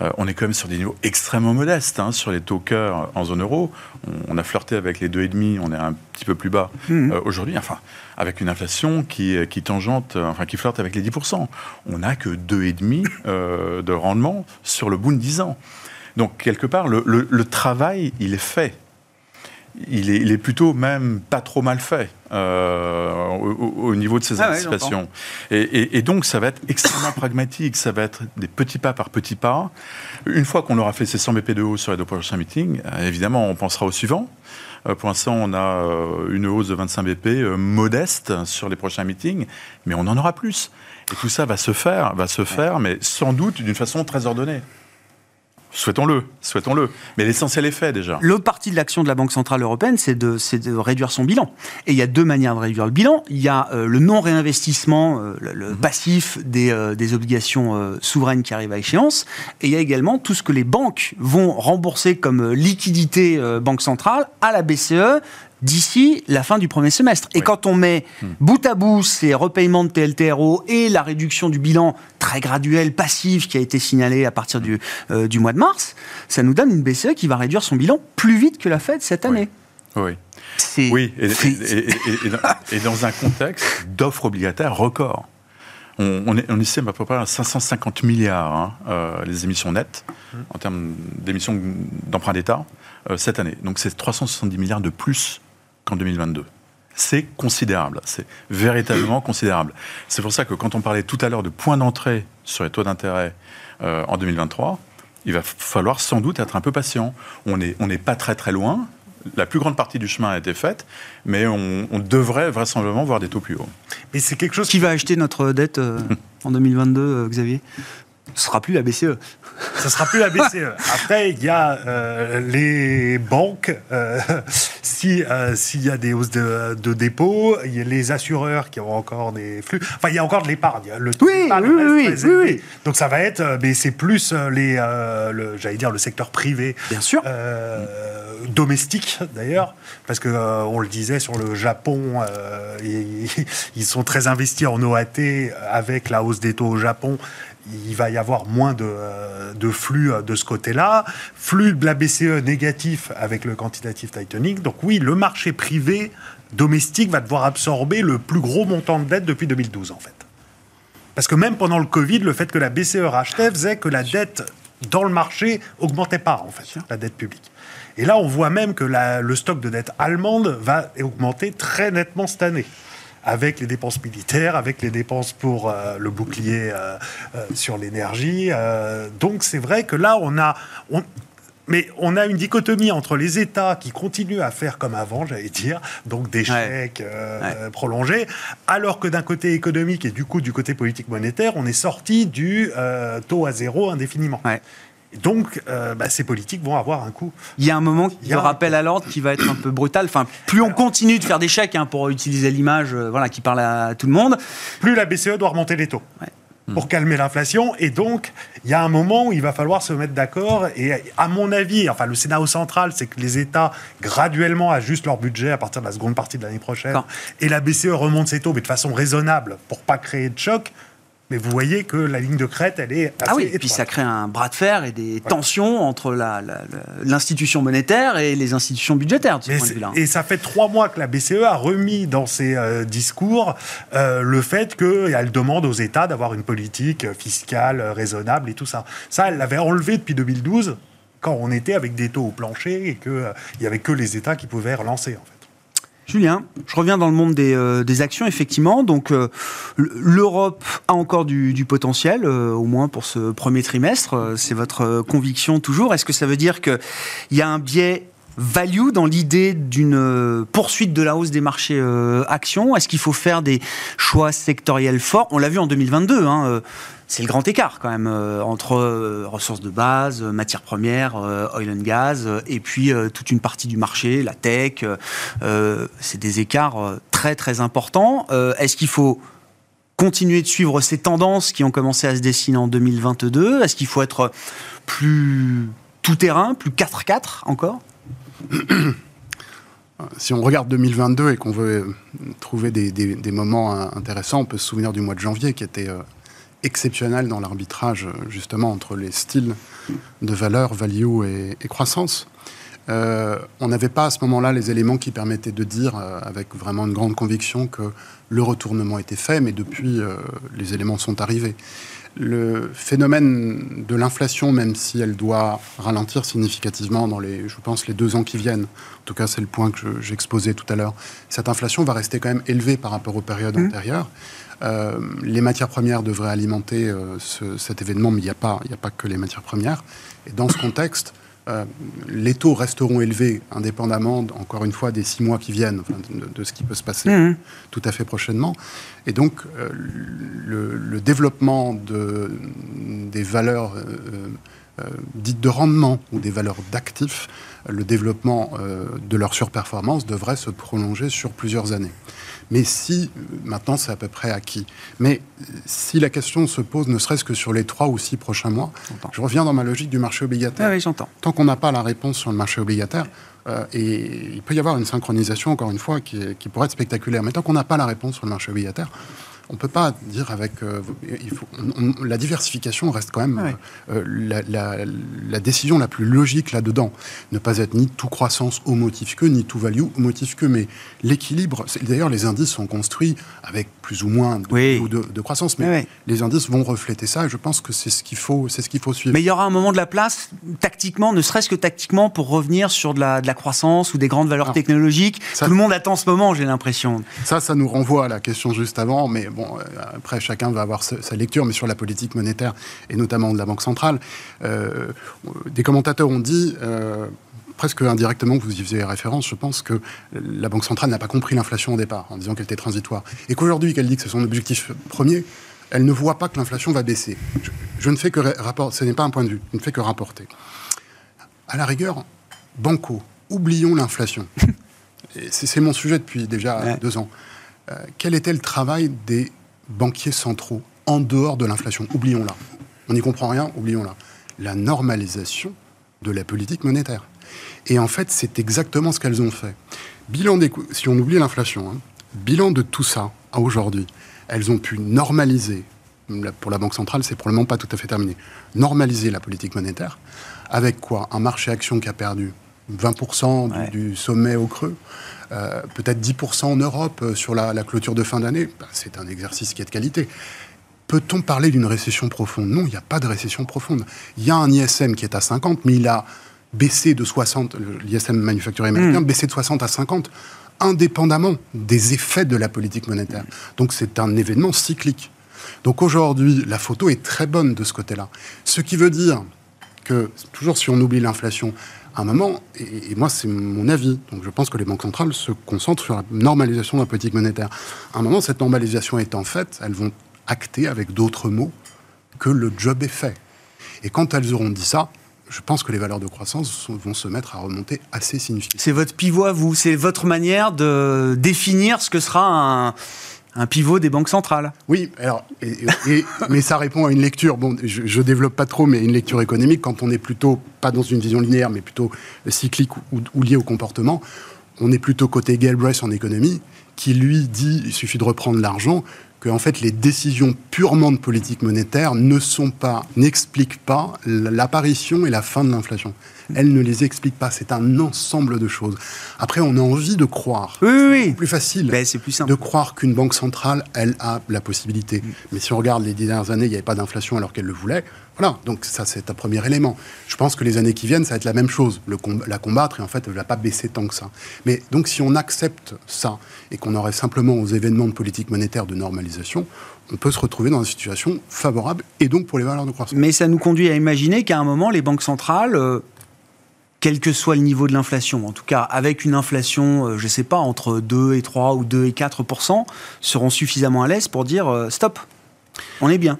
euh, On est quand même sur des niveaux extrêmement modestes hein, sur les taux cœur en zone euro. On, a flirté avec les 2,5%, on est un petit peu plus bas mmh. euh, aujourd'hui. Enfin, avec une inflation qui, qui tangente, euh, enfin qui flirte avec les 10% On n'a que 2,5 de rendement sur le bout de 10 ans. Donc, quelque part, le travail, il est fait il est, plutôt même pas trop mal fait euh, au, niveau de ses ah anticipations. et, donc, ça va être extrêmement *coughs* pragmatique. Ça va être des petits pas par petits pas. Une fois qu'on aura fait ces 100 BP de hausse sur les deux prochains meetings, euh, évidemment, on pensera au suivant. Euh, pour l'instant, on a une hausse de 25 BP modeste sur les prochains meetings, mais on en aura plus. Et tout ça va se faire, va se faire, mais sans doute d'une façon très ordonnée. Souhaitons-le, souhaitons-le. Mais l'essentiel est fait déjà. Le parti de l'action de la Banque Centrale Européenne, c'est de, de, réduire son bilan. Et il y a deux manières de réduire le bilan. Il y a euh, le non-réinvestissement, euh, le, mhm. passif des, euh, des obligations souveraines qui arrivent à échéance. Et il y a également tout ce que les banques vont rembourser comme liquidité Banque Centrale à la BCE d'ici la fin du premier semestre. Et quand on met hmm. bout à bout ces repaiements de TLTRO et la réduction du bilan très graduel, passif, qui a été signalé à partir du, euh, du mois de mars, ça nous donne une BCE qui va réduire son bilan plus vite que la Fed cette année. Oui. Oui, et, dans un contexte d'offres obligataires record. On, on, on estime à peu près à 550 milliards hein, euh, les émissions nettes hmm. en termes d'émissions d'emprunt d'État euh, cette année. Donc c'est 370 milliards de plus qu'en 2022. C'est considérable, c'est véritablement *clears throat* considérable. C'est pour ça que quand on parlait tout à l'heure de points d'entrée sur les taux d'intérêt euh, en 2023, il va falloir sans doute être un peu patient. On n'est on pas très très loin, la plus grande partie du chemin a été faite, mais on, devrait vraisemblablement voir des taux plus hauts. Mais c'est quelque chose qui va acheter notre dette euh, *laughs* en 2022, Xavier? Ce sera plus la BCE. Ce sera plus la BCE. *laughs* Après, il y a euh, les banques. Euh, *laughs* si euh, s'il y a des hausses de, de dépôts, il y a les assureurs qui auront encore des flux. Enfin, il y a encore de l'épargne. Le taux oui, oui, oui, oui, Donc ça va être, mais c'est plus les, j'allais dire le secteur privé. Bien sûr. domestique d'ailleurs, parce que on le disait sur le Japon, *laughs* ils, ils sont très investis en OAT avec la hausse des taux au Japon il va y avoir moins de, de flux de ce côté-là. Flux de la BCE négatif avec le quantitative tightening. Donc oui, le marché privé domestique va devoir absorber le plus gros montant de dette depuis 2012 en fait. Parce que même pendant le Covid, le fait que la BCE rachetait faisait que la dette dans le marché augmentait pas, en fait, la dette publique. Et là, on voit même que le stock de dette allemande va augmenter très nettement cette année avec les dépenses militaires, avec les dépenses pour euh, le bouclier euh, euh, sur l'énergie. donc c'est vrai que là, on a, mais on a une dichotomie entre les États qui continuent à faire comme avant, j'allais dire, donc des chèques euh, prolongés, alors que d'un côté économique et du coup du côté politique monétaire, on est sorti du euh, taux à zéro indéfiniment. Donc, euh, bah, ces politiques vont avoir un coût. Il y a un moment, il y a rappel à l'ordre qui va être un peu brutal. Enfin, plus on continue de faire des chèques, hein, pour utiliser l'image, voilà, qui parle à tout le monde, plus la BCE doit remonter les taux. Pour calmer l'inflation. Et donc, il y a un moment où il va falloir se mettre d'accord. Et à mon avis, enfin, le scénario central, c'est que les États graduellement ajustent leur budget à partir de la seconde partie de l'année prochaine. Et la BCE remonte ses taux, mais de façon raisonnable pour pas créer de choc. Mais vous voyez que la ligne de crête, elle est assez Ah oui, et puis ça crée un bras de fer et des tensions entre l'institution monétaire et les institutions budgétaires, de ce point de vue-là. Et ça fait trois mois que la BCE a remis dans ses euh, discours euh, le fait qu'elle demande aux États d'avoir une politique fiscale raisonnable et tout ça. Ça, elle l'avait enlevé depuis 2012, quand on était avec des taux au plancher et qu'il euh, n'y avait que les États qui pouvaient relancer, en fait. Julien, je reviens dans le monde des, euh, actions, effectivement. Donc, euh, l'Europe a encore du, potentiel, euh, au moins pour ce premier trimestre. C'est votre conviction toujours. Est-ce que ça veut dire qu'il y a un biais value dans l'idée d'une poursuite de la hausse des marchés actions? Est-ce qu'il faut faire des choix sectoriels forts? On l'a vu en 2022 c'est le grand écart quand même euh, entre euh, ressources de base, euh, matières premières, oil and gas, et puis toute une partie du marché, la tech. c'est des écarts très très importants. Est-ce qu'il faut continuer de suivre ces tendances qui ont commencé à se dessiner en 2022 Est-ce qu'il faut être plus tout-terrain, plus 4-4 encore? Si on regarde 2022 et qu'on veut trouver des, moments intéressants, on peut se souvenir du mois de janvier qui était exceptionnel dans l'arbitrage, justement, entre les styles de valeur, value et, croissance. Euh, on n'avait pas à ce moment-là les éléments qui permettaient de dire, euh, avec vraiment une grande conviction, que le retournement était fait, mais depuis, euh, les éléments sont arrivés. Le phénomène de l'inflation, même si elle doit ralentir significativement dans les, je pense, les deux ans qui viennent, en tout cas c'est le point que j'exposais tout à l'heure, cette inflation va rester quand même élevée par rapport aux périodes mmh. antérieures. Euh, les matières premières devraient alimenter euh, cet événement, mais il n'y a, pas, a pas que les matières premières. Et dans ce contexte, euh, les taux resteront élevés indépendamment, encore une fois, des six mois qui viennent, de, ce qui peut se passer mmh. tout à fait prochainement. Et donc, le, développement de, des valeurs dites de rendement ou des valeurs d'actifs, le développement de leur surperformance devrait se prolonger sur plusieurs années. Mais si, maintenant c'est à peu près acquis, mais si la question se pose ne serait-ce que sur les trois ou six prochains mois, je reviens dans ma logique du marché obligataire. Ah oui, j'entends. Tant qu'on n'a pas la réponse sur le marché obligataire, euh, et il peut y avoir une synchronisation, encore une fois, qui, qui pourrait être spectaculaire, mais tant qu'on n'a pas la réponse sur le marché obligataire, on ne peut pas dire avec. Euh, il faut, la diversification reste quand même euh, la, décision la plus logique là-dedans. Ne pas être ni tout croissance au motif que, ni tout value au motif que. Mais l'équilibre. D'ailleurs, les indices sont construits avec plus ou moins de, croissance, mais les indices vont refléter ça. Et je pense que c'est ce qu'il faut, c'est ce qu'il faut suivre. Mais il y aura un moment de la place, tactiquement, ne serait-ce que tactiquement, pour revenir sur de la, de la croissance ou des grandes valeurs technologiques. Tout le monde attend ce moment, j'ai l'impression. Ça, ça nous renvoie à la question juste avant, mais bon, euh, après, chacun va avoir sa lecture, mais sur la politique monétaire, et notamment de la Banque centrale, euh, des commentateurs ont dit euh, presque indirectement, vous y faisiez référence, je pense que la Banque centrale n'a pas compris l'inflation au départ, en disant qu'elle était transitoire. Et qu'aujourd'hui, qu'elle dit que c'est son objectif premier, elle ne voit pas que l'inflation va baisser. Je, ne fais que rapporter, ce n'est pas un point de vue, je ne fais que rapporter. À la rigueur, banco, oublions l'inflation. *laughs* c'est mon sujet depuis déjà deux ans. Quel était le travail des banquiers centraux en dehors de l'inflation? Oublions-la. On n'y comprend rien, oublions-la. La normalisation de la politique monétaire. Et en fait, c'est exactement ce qu'elles ont fait. Bilan des si on oublie l'inflation, hein, bilan de tout ça à aujourd'hui, elles ont pu normaliser pour la Banque centrale, c'est probablement pas tout à fait terminé. Normaliser la politique monétaire, avec quoi? Un marché action qui a perdu 20% du, sommet au creux, euh, peut-être 10% en Europe euh, sur la, clôture de fin d'année. Bah, c'est un exercice qui est de qualité. Peut-on parler d'une récession profonde? Non, il n'y a pas de récession profonde. Il y a un ISM qui est à 50, mais il a baissé de 60, l'ISM manufacturier américain, hmm. baissé de 60 à 50, indépendamment des effets de la politique monétaire. Donc c'est un événement cyclique. Donc aujourd'hui, la photo est très bonne de ce côté-là. Ce qui veut dire que, toujours si on oublie l'inflation, à un moment, et, moi c'est mon avis, donc je pense que les banques centrales se concentrent sur la normalisation de la politique monétaire. À un moment, cette normalisation étant faite, elles vont acter avec d'autres mots que le job est fait. Et quand elles auront dit ça, je pense que les valeurs de croissance vont se mettre à remonter assez significativement. C'est votre pivot à vous, c'est votre manière de définir ce que sera un, un pivot des banques centrales. Oui, alors, mais ça répond à une lecture, je, ne développe pas trop, mais une lecture économique, quand on est plutôt, pas dans une vision linéaire, mais plutôt cyclique ou, liée au comportement, on est plutôt côté Galbraith en économie, qui lui dit, il suffit de reprendre l'argent, que en fait les décisions purement de politique monétaire ne sont pas, n'expliquent pas l'apparition et la fin de l'inflation. Elles ne les expliquent pas. C'est un ensemble de choses. Après, on a envie de croire. Oui, oui, C'est plus facile. Ben, c'est plus simple. De croire qu'une banque centrale, elle a la possibilité. Mm. Mais si on regarde les dernières années, il n'y avait pas d'inflation alors qu'elle le voulait. Voilà, donc ça c'est un premier élément. Je pense que les années qui viennent, ça va être la même chose, la combattre, et en fait, elle ne va pas baisser tant que ça. Mais donc si on accepte ça, et qu'on aurait simplement aux événements de politique monétaire de normalisation, on peut se retrouver dans une situation favorable, et donc pour les valeurs de croissance. Mais ça nous conduit à imaginer qu'à un moment, les banques centrales... Euh, quel que soit le niveau de l'inflation, en tout cas avec une inflation, euh, je ne sais pas, entre 2 et 3 ou 2 et 4% seront suffisamment à l'aise pour dire euh, stop, on est bien.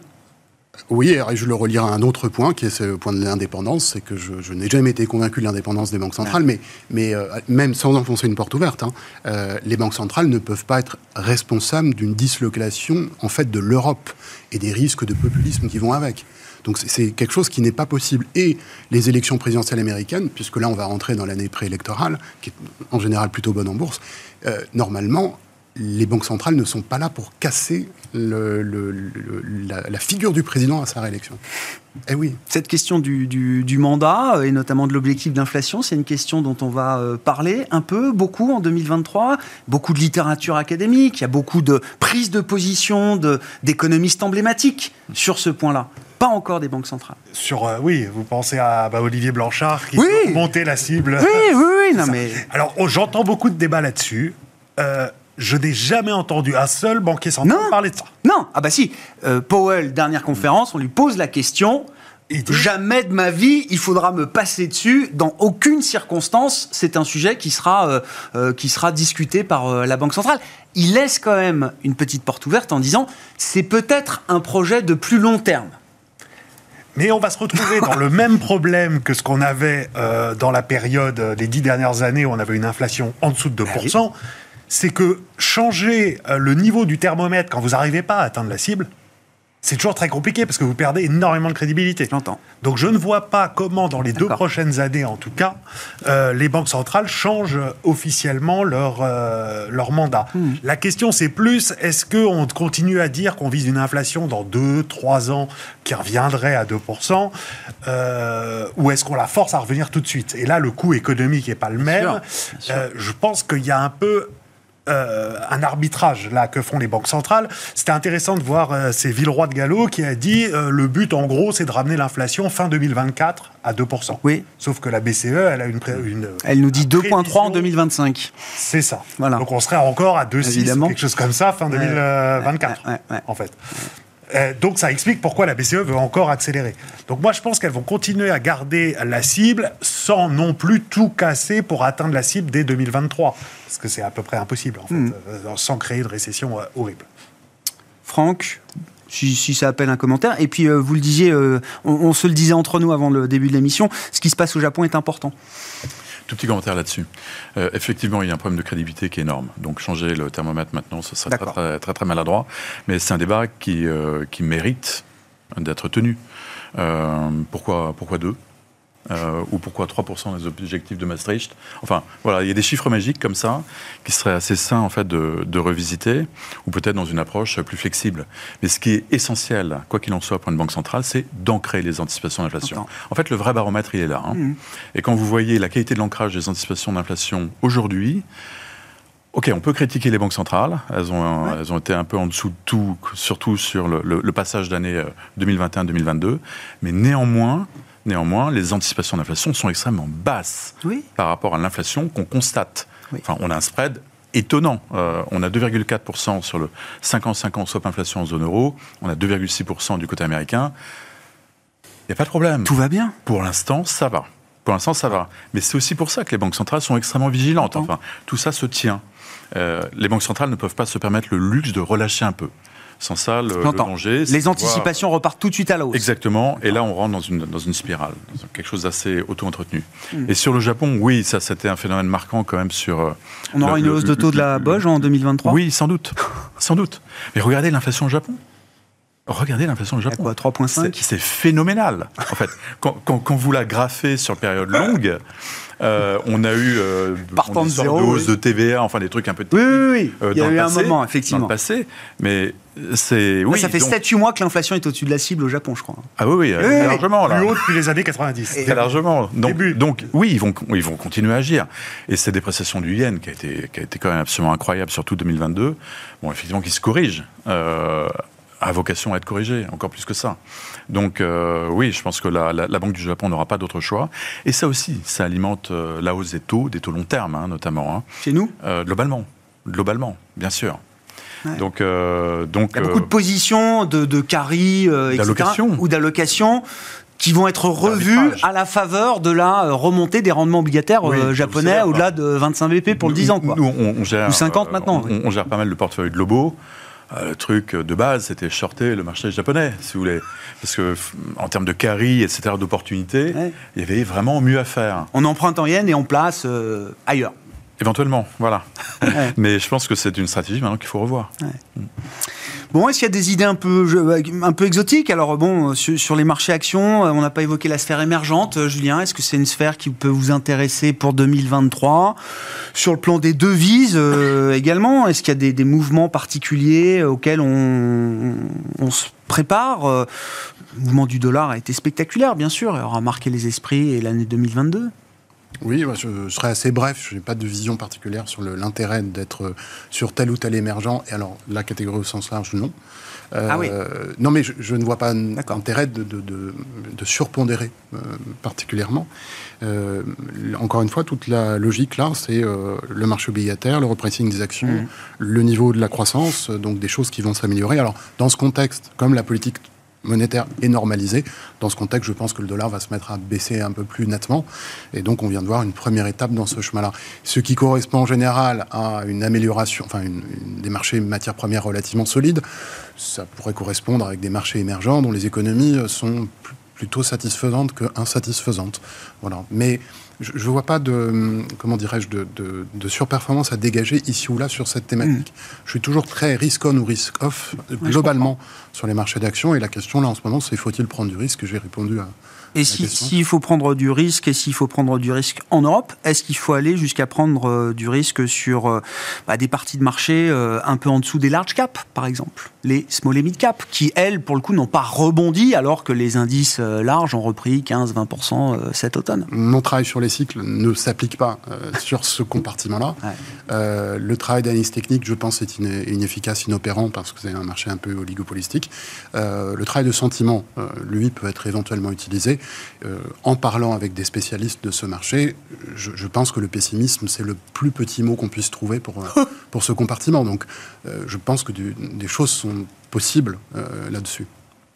Oui, et je le relierai à un autre point, qui est ce point de l'indépendance, c'est que je, n'ai jamais été convaincu de l'indépendance des banques centrales, mais, mais euh, même sans enfoncer une porte ouverte, hein, euh, les banques centrales ne peuvent pas être responsables d'une dislocation en fait de l'Europe et des risques de populisme qui vont avec. Donc c'est quelque chose qui n'est pas possible. Et les élections présidentielles américaines, puisque là on va rentrer dans l'année préélectorale, qui est en général plutôt bonne en bourse, euh, normalement les banques centrales ne sont pas là pour casser la, figure du président à sa réélection. Eh oui. Cette question du, mandat, et notamment de l'objectif d'inflation, c'est une question dont on va euh, parler un peu, beaucoup en 2023. Beaucoup de littérature académique, il y a beaucoup de prises de position d'économistes emblématiques sur ce point-là. Pas encore des banques centrales. Sur, euh, oui, vous pensez à bah, Olivier Blanchard qui veut monter la cible. Oui, oui, oui. *laughs* Non, mais... Alors, oh, j'entends beaucoup de débats là-dessus. Euh, je n'ai jamais entendu un seul banquier central parler de ça. Non, ah bah si. Euh, Powell, dernière conférence, on lui pose la question. Jamais de ma vie, il faudra me passer dessus. Dans aucune circonstance, c'est un sujet qui sera, euh, euh, qui sera discuté par la Banque centrale. Il laisse quand même une petite porte ouverte en disant c'est peut-être un projet de plus long terme. Mais on va se retrouver dans le même problème que ce qu'on avait dans la période des dix dernières années où on avait une inflation en dessous de 2% c'est que changer euh, le niveau du thermomètre quand vous n'arrivez pas à atteindre la cible, c'est toujours très compliqué parce que vous perdez énormément de crédibilité. J'entends. Donc je ne vois pas comment, dans les deux prochaines années en tout cas, euh, les banques centrales changent officiellement leur, euh, leur mandat. Hmm. La question c'est plus, est-ce qu'on continue à dire qu'on vise une inflation dans 2-3 ans qui reviendrait à 2%, ou est-ce qu'on la force à revenir tout de suite? Et là, le coût économique n'est pas le même. je pense qu'il y a un peu euh, un arbitrage là que font les banques centrales. C'était intéressant de voir euh, c'est Villeroy de Gallo qui a dit euh, le but en gros c'est de ramener l'inflation fin 2024 à 2%. Oui. Sauf que la BCE elle a une, une elle nous dit 2.3 en 2025. C'est ça. Voilà. Donc on serait encore à 2,6 quelque chose comme ça fin 2024 en fait. Euh, donc ça explique pourquoi la BCE veut encore accélérer. Donc moi je pense qu'elles vont continuer à garder la cible sans non plus tout casser pour atteindre la cible dès 2023. Parce que c'est à peu près impossible en fait, hmm. euh, sans créer de récession euh, horrible. Franck si, ça appelle un commentaire. Et puis, vous le disiez, on, se le disait entre nous avant le début de l'émission, ce qui se passe au Japon est important. Tout petit commentaire là-dessus. Euh, effectivement, il y a un problème de crédibilité qui est énorme. Donc changer le thermomètre maintenant, ce serait très, très, très, maladroit. Mais c'est un débat qui, euh, qui mérite d'être tenu. Euh, pourquoi, pourquoi deux? Euh, ou pourquoi 3% des objectifs de Maastricht. Enfin, voilà, il y a des chiffres magiques comme ça qui seraient assez sains en fait de, revisiter, ou peut-être dans une approche plus flexible. Mais ce qui est essentiel, quoi qu'il en soit pour une banque centrale, c'est d'ancrer les anticipations d'inflation. En fait, le vrai baromètre, il est là. Hein. Mmh. Et quand vous voyez la qualité de l'ancrage des anticipations d'inflation aujourd'hui, Ok, on peut critiquer les banques centrales. Elles ont, elles ont été un peu en dessous de tout, surtout sur le, le passage d'année 2021-2022. Euh, Mais néanmoins, Néanmoins, les anticipations d'inflation sont extrêmement basses par rapport à l'inflation qu'on constate. Enfin, on a un spread étonnant. Euh, on a 2,4% sur le 5 ans 5 ans swap inflation en zone euro. On a 2,6% du côté américain. Il n'y a pas de problème. Tout va bien. Pour l'instant, ça va. Pour l'instant, ça va. Mais c'est aussi pour ça que les banques centrales sont extrêmement vigilantes. Enfin, tout ça se tient. Euh, les banques centrales ne peuvent pas se permettre le luxe de relâcher un peu. Sans ça, le, danger. Les anticipations repartent tout de suite à la hausse. Exactement. Et là, on rentre dans une, dans une spirale, quelque chose d'assez auto-entretenu. Hmm. Et sur le Japon, oui, ça, c'était un phénomène marquant quand même sur. Euh, on aura une hausse de taux de la BOJ en 2023 Oui, sans doute. sans doute. Mais regardez l'inflation au Japon. Regardez l'inflation au Japon. 3,5 C'est phénoménal. En fait, quand, quand, quand, vous la graffez sur période longue, euh, on a eu euh, Partant de zéro, de hausse de TVA, enfin des trucs un peu Oui, oui, oui. Euh, Il y a eu un moment, effectivement. Dans le passé, mais c'est. Oui, ça fait 7-8 mois que l'inflation est au-dessus de la cible au Japon, je crois. Ah oui, oui, largement. Là. Plus haut depuis les années 90. Et largement. Donc, donc, oui, ils vont, ils vont continuer à agir. Et cette dépréciation du yen, qui a été, qui a été quand même absolument incroyable, surtout 2022, bon, effectivement, qui se corrige. Euh, a vocation à être corrigé, encore plus que ça. Donc euh, oui, je pense que la, Banque du Japon n'aura pas d'autre choix. Et ça aussi, ça alimente euh, la hausse des taux, des taux long terme hein, notamment. Hein. Chez nous? Euh, Globalement, globalement, bien sûr. Donc, donc, Il y a beaucoup de positions de, de carry, ou d'allocation qui vont être revues à la faveur de la remontée des rendements obligataires japonais au-delà de 25 BP pour le 10 ans. Quoi. Nous, on, gère, ou 50 maintenant. On, on, gère pas mal le portefeuille de Lobo. Euh, le truc de base, c'était shorter le marché japonais, si vous voulez. Parce que, en termes de carry, etc., d'opportunités, il y avait vraiment mieux à faire. On emprunte en yen et on place euh, ailleurs. Éventuellement, voilà. *laughs* Mais je pense que c'est une stratégie maintenant qu'il faut revoir. Mm. Bon, est-ce qu'il y a des idées un peu, peu exotiques? Alors, bon, sur, les marchés actions, euh, on n'a pas évoqué la sphère émergente. Euh, Julien, est-ce que c'est une sphère qui peut vous intéresser pour 2023 Sur le plan des devises euh, également, est-ce qu'il y a des, mouvements particuliers auxquels on, on se prépare? Le mouvement du dollar a été spectaculaire, bien sûr, et aura marqué les esprits et l'année 2022. Oui, je, serai assez bref. Je n'ai pas de vision particulière sur l'intérêt d'être sur tel ou tel émergent. Et alors, la catégorie au sens large, non. Euh, ah oui. Non, mais je, ne vois pas d'intérêt de, de, surpondérer euh, particulièrement. Euh, encore une fois, toute la logique là, c'est le marché obligataire, le repricing des actions, mmh. le niveau de la croissance, donc des choses qui vont s'améliorer. Alors, dans ce contexte, comme la politique monétaire est normalisé. Dans ce contexte, je pense que le dollar va se mettre à baisser un peu plus nettement. Et donc, on vient de voir une première étape dans ce chemin-là. Ce qui correspond en général à une amélioration, enfin, des marchés matières premières relativement solides. Ça pourrait correspondre avec des marchés émergents dont les économies sont plutôt satisfaisantes que insatisfaisantes. Voilà. Mais je ne vois pas de, comment dirais-je, de, de, surperformance à dégager ici ou là sur cette thématique. Mm. Je suis toujours très risk-on ou risk-off, globalement, sur les marchés d'actions. Et la question, là, en ce moment, c'est faut-il prendre du risque? J'ai répondu à, et s'il faut prendre du risque, et s'il faut prendre du risque en Europe, est-ce qu'il faut aller jusqu'à prendre euh, du risque sur euh, bah, des parties de marché euh, un peu en dessous des large cap, par exemple? Les small et mid cap, qui, elles, pour le coup, n'ont pas rebondi alors que les indices larges ont repris 15-20% cet automne Mon travail sur les cycles ne s'applique pas *laughs* sur ce compartiment-là. le travail d'analyse technique, je pense, est inefficace, inopérant, parce que c'est un marché un peu oligopolistique. le travail de sentiment, lui, peut être éventuellement utilisé. Euh, en parlant avec des spécialistes de ce marché, je, pense que le pessimisme, c'est le plus petit mot qu'on puisse trouver pour, euh, *laughs* pour ce compartiment. Donc, euh, je pense que des choses sont possibles là-dessus.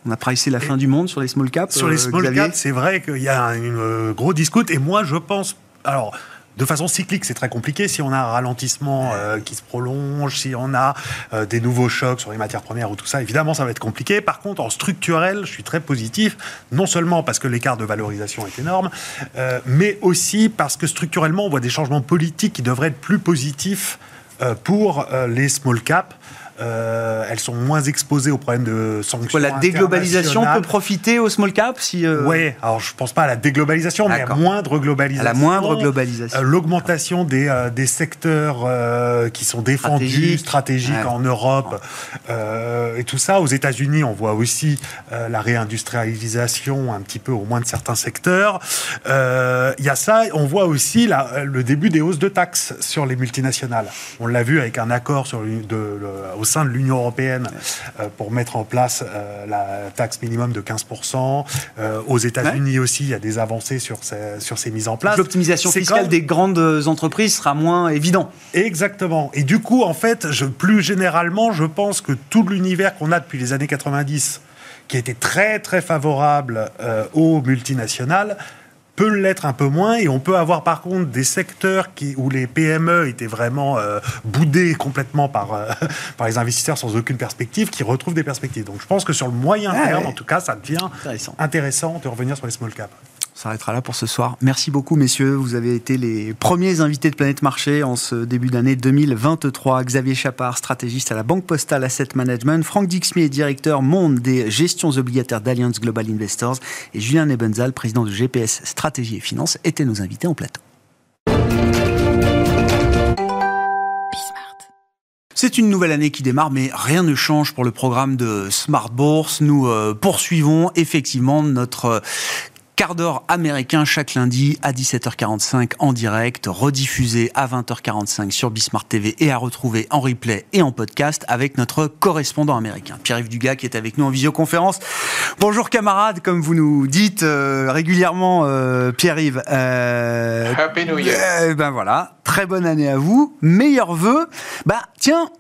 On a pricé la fin du monde sur les small caps. Sur les small caps, c'est vrai qu'il y a une gros discours. Et moi, je pense. Alors, de façon cyclique, c'est très compliqué. Si on a un ralentissement euh, qui se prolonge, si on a euh, des nouveaux chocs sur les matières premières ou tout ça, évidemment, ça va être compliqué. Par contre, en structurel, je suis très positif, non seulement parce que l'écart de valorisation est énorme, euh, mais aussi parce que structurellement, on voit des changements politiques qui devraient être plus positifs pour les small caps. Elles sont moins exposées aux problèmes de sanctions. la déglobalisation peut profiter aux small caps si. Oui, alors je ne pense pas à la déglobalisation, mais à moindre globalisation. À la moindre globalisation. L'augmentation des, des secteurs qui sont défendus, stratégiques, en Europe et tout ça. Aux États-Unis, on voit aussi la réindustrialisation un petit peu au moins de certains secteurs. Il y a ça, on voit aussi le début des hausses de taxes sur les multinationales. On l'a vu avec un accord sur de, sein de l'Union européenne euh, pour mettre en place euh, la taxe minimum de 15%. Euh, aux États-Unis aussi, il y a des avancées sur ces, sur ces mises en place. L'optimisation fiscale des grandes entreprises sera moins évident. Exactement. Et du coup, en fait, je, plus généralement, je pense que tout l'univers qu'on a depuis les années 90, qui était très très favorable aux multinationales, peut l'être un peu moins et on peut avoir par contre des secteurs qui, où les PME étaient vraiment euh, boudés complètement par, euh, *laughs* par les investisseurs sans aucune perspective qui retrouvent des perspectives. Donc je pense que sur le moyen terme, en tout cas, ça devient intéressant. intéressant de revenir sur les small caps. On s'arrêtera là pour ce soir. Merci beaucoup, messieurs. Vous avez été les premiers invités de Planète Marché en ce début d'année 2023. Xavier Chapard, stratégiste à la Banque Postale Asset Management. Franck Dixmier, directeur monde des gestions obligataires d'Alliance Global Investors. Et Julien Nebenzal, président de GPS Stratégie et Finance, étaient nos invités en plateau. C'est une nouvelle année qui démarre, mais rien ne change pour le programme de Smart Bourse. Nous euh, poursuivons effectivement notre Quart d'heure américain chaque lundi à 17h45 en direct, rediffusé à 20h45 sur Bismart TV et à retrouver en replay et en podcast avec notre correspondant américain, Pierre-Yves Dugas, qui est avec nous en visioconférence. Bonjour camarades, comme vous nous dites euh, régulièrement, euh, Pierre-Yves. Euh, Happy New Year. Eh ben voilà, très bonne année à vous. Meilleurs vœux. Bah tiens,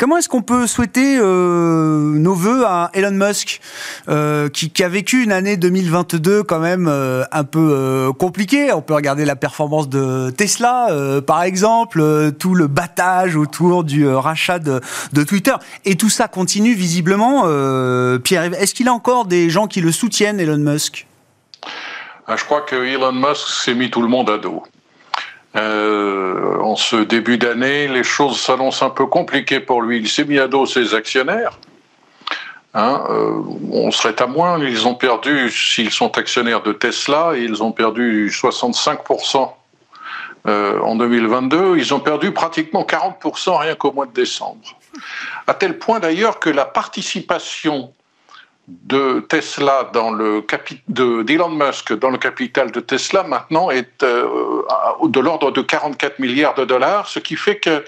Comment est-ce qu'on peut souhaiter euh, nos voeux à Elon Musk, euh, qui, a vécu une année 2022 quand même euh, un peu compliquée? On peut regarder la performance de Tesla, par exemple, tout le battage autour du rachat de, Twitter. Et tout ça continue visiblement. Pierre, est-ce qu'il a encore des gens qui le soutiennent, Elon Musk? Ah, Je crois que Elon Musk s'est mis tout le monde à dos. Euh, en ce début d'année, les choses s'annoncent un peu compliquées pour lui. Il s'est mis à dos ses actionnaires. Hein, euh, on serait à moins. Ils ont perdu, s'ils sont actionnaires de Tesla, ils ont perdu 65% euh, en 2022. Ils ont perdu pratiquement 40% rien qu'au mois de décembre. À tel point d'ailleurs que la participation de Tesla dans le de d'Elon Musk dans le capital de Tesla maintenant est euh, de l'ordre de 44 milliards de dollars, ce qui fait que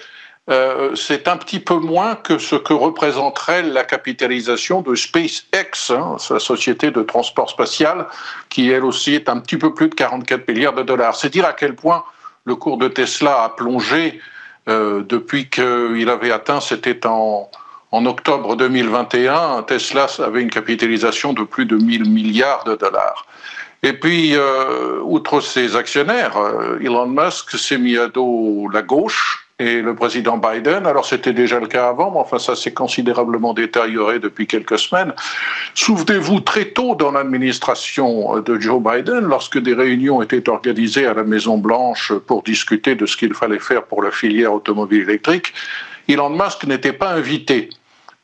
euh, c'est un petit peu moins que ce que représenterait la capitalisation de SpaceX, hein, sa société de transport spatial, qui elle aussi est un petit peu plus de 44 milliards de dollars. C'est dire à quel point le cours de Tesla a plongé euh, depuis qu'il avait atteint, c'était en en octobre 2021, Tesla avait une capitalisation de plus de 1000 milliards de dollars. Et puis, euh, outre ses actionnaires, euh, Elon Musk s'est mis à dos la gauche et le président Biden. Alors, c'était déjà le cas avant, mais enfin, ça s'est considérablement détérioré depuis quelques semaines. Souvenez-vous, très tôt dans l'administration de Joe Biden, lorsque des réunions étaient organisées à la Maison-Blanche pour discuter de ce qu'il fallait faire pour la filière automobile électrique, Elon Musk n'était pas invité.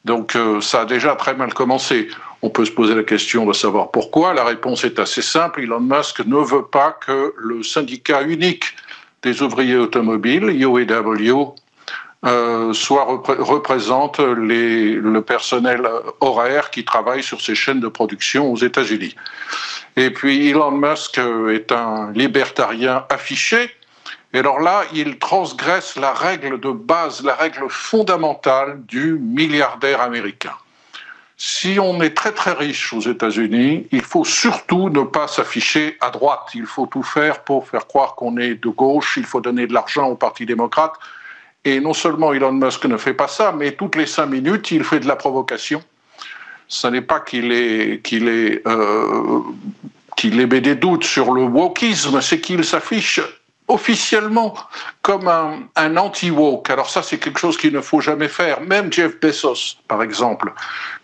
Donc euh, ça a déjà très mal commencé. On peut se poser la question de savoir pourquoi. La réponse est assez simple. Elon Musk ne veut pas que le syndicat unique des ouvriers automobiles, UAW, euh, soit représente le personnel horaire qui travaille sur ces chaînes de production aux États-Unis. Et puis Elon Musk est un libertarien affiché. Et alors là, il transgresse la règle de base, la règle fondamentale du milliardaire américain. Si on est très très riche aux États-Unis, il faut surtout ne pas s'afficher à droite. Il faut tout faire pour faire croire qu'on est de gauche. Il faut donner de l'argent au Parti démocrate. Et non seulement Elon Musk ne fait pas ça, mais toutes les cinq minutes, il fait de la provocation. Ce n'est pas qu'il est, qu'il est, euh, qu'il émet des doutes sur le wokisme, c'est qu'il s'affiche officiellement comme un, anti-woke. Alors ça, c'est quelque chose qu'il ne faut jamais faire. Même Jeff Bezos, par exemple,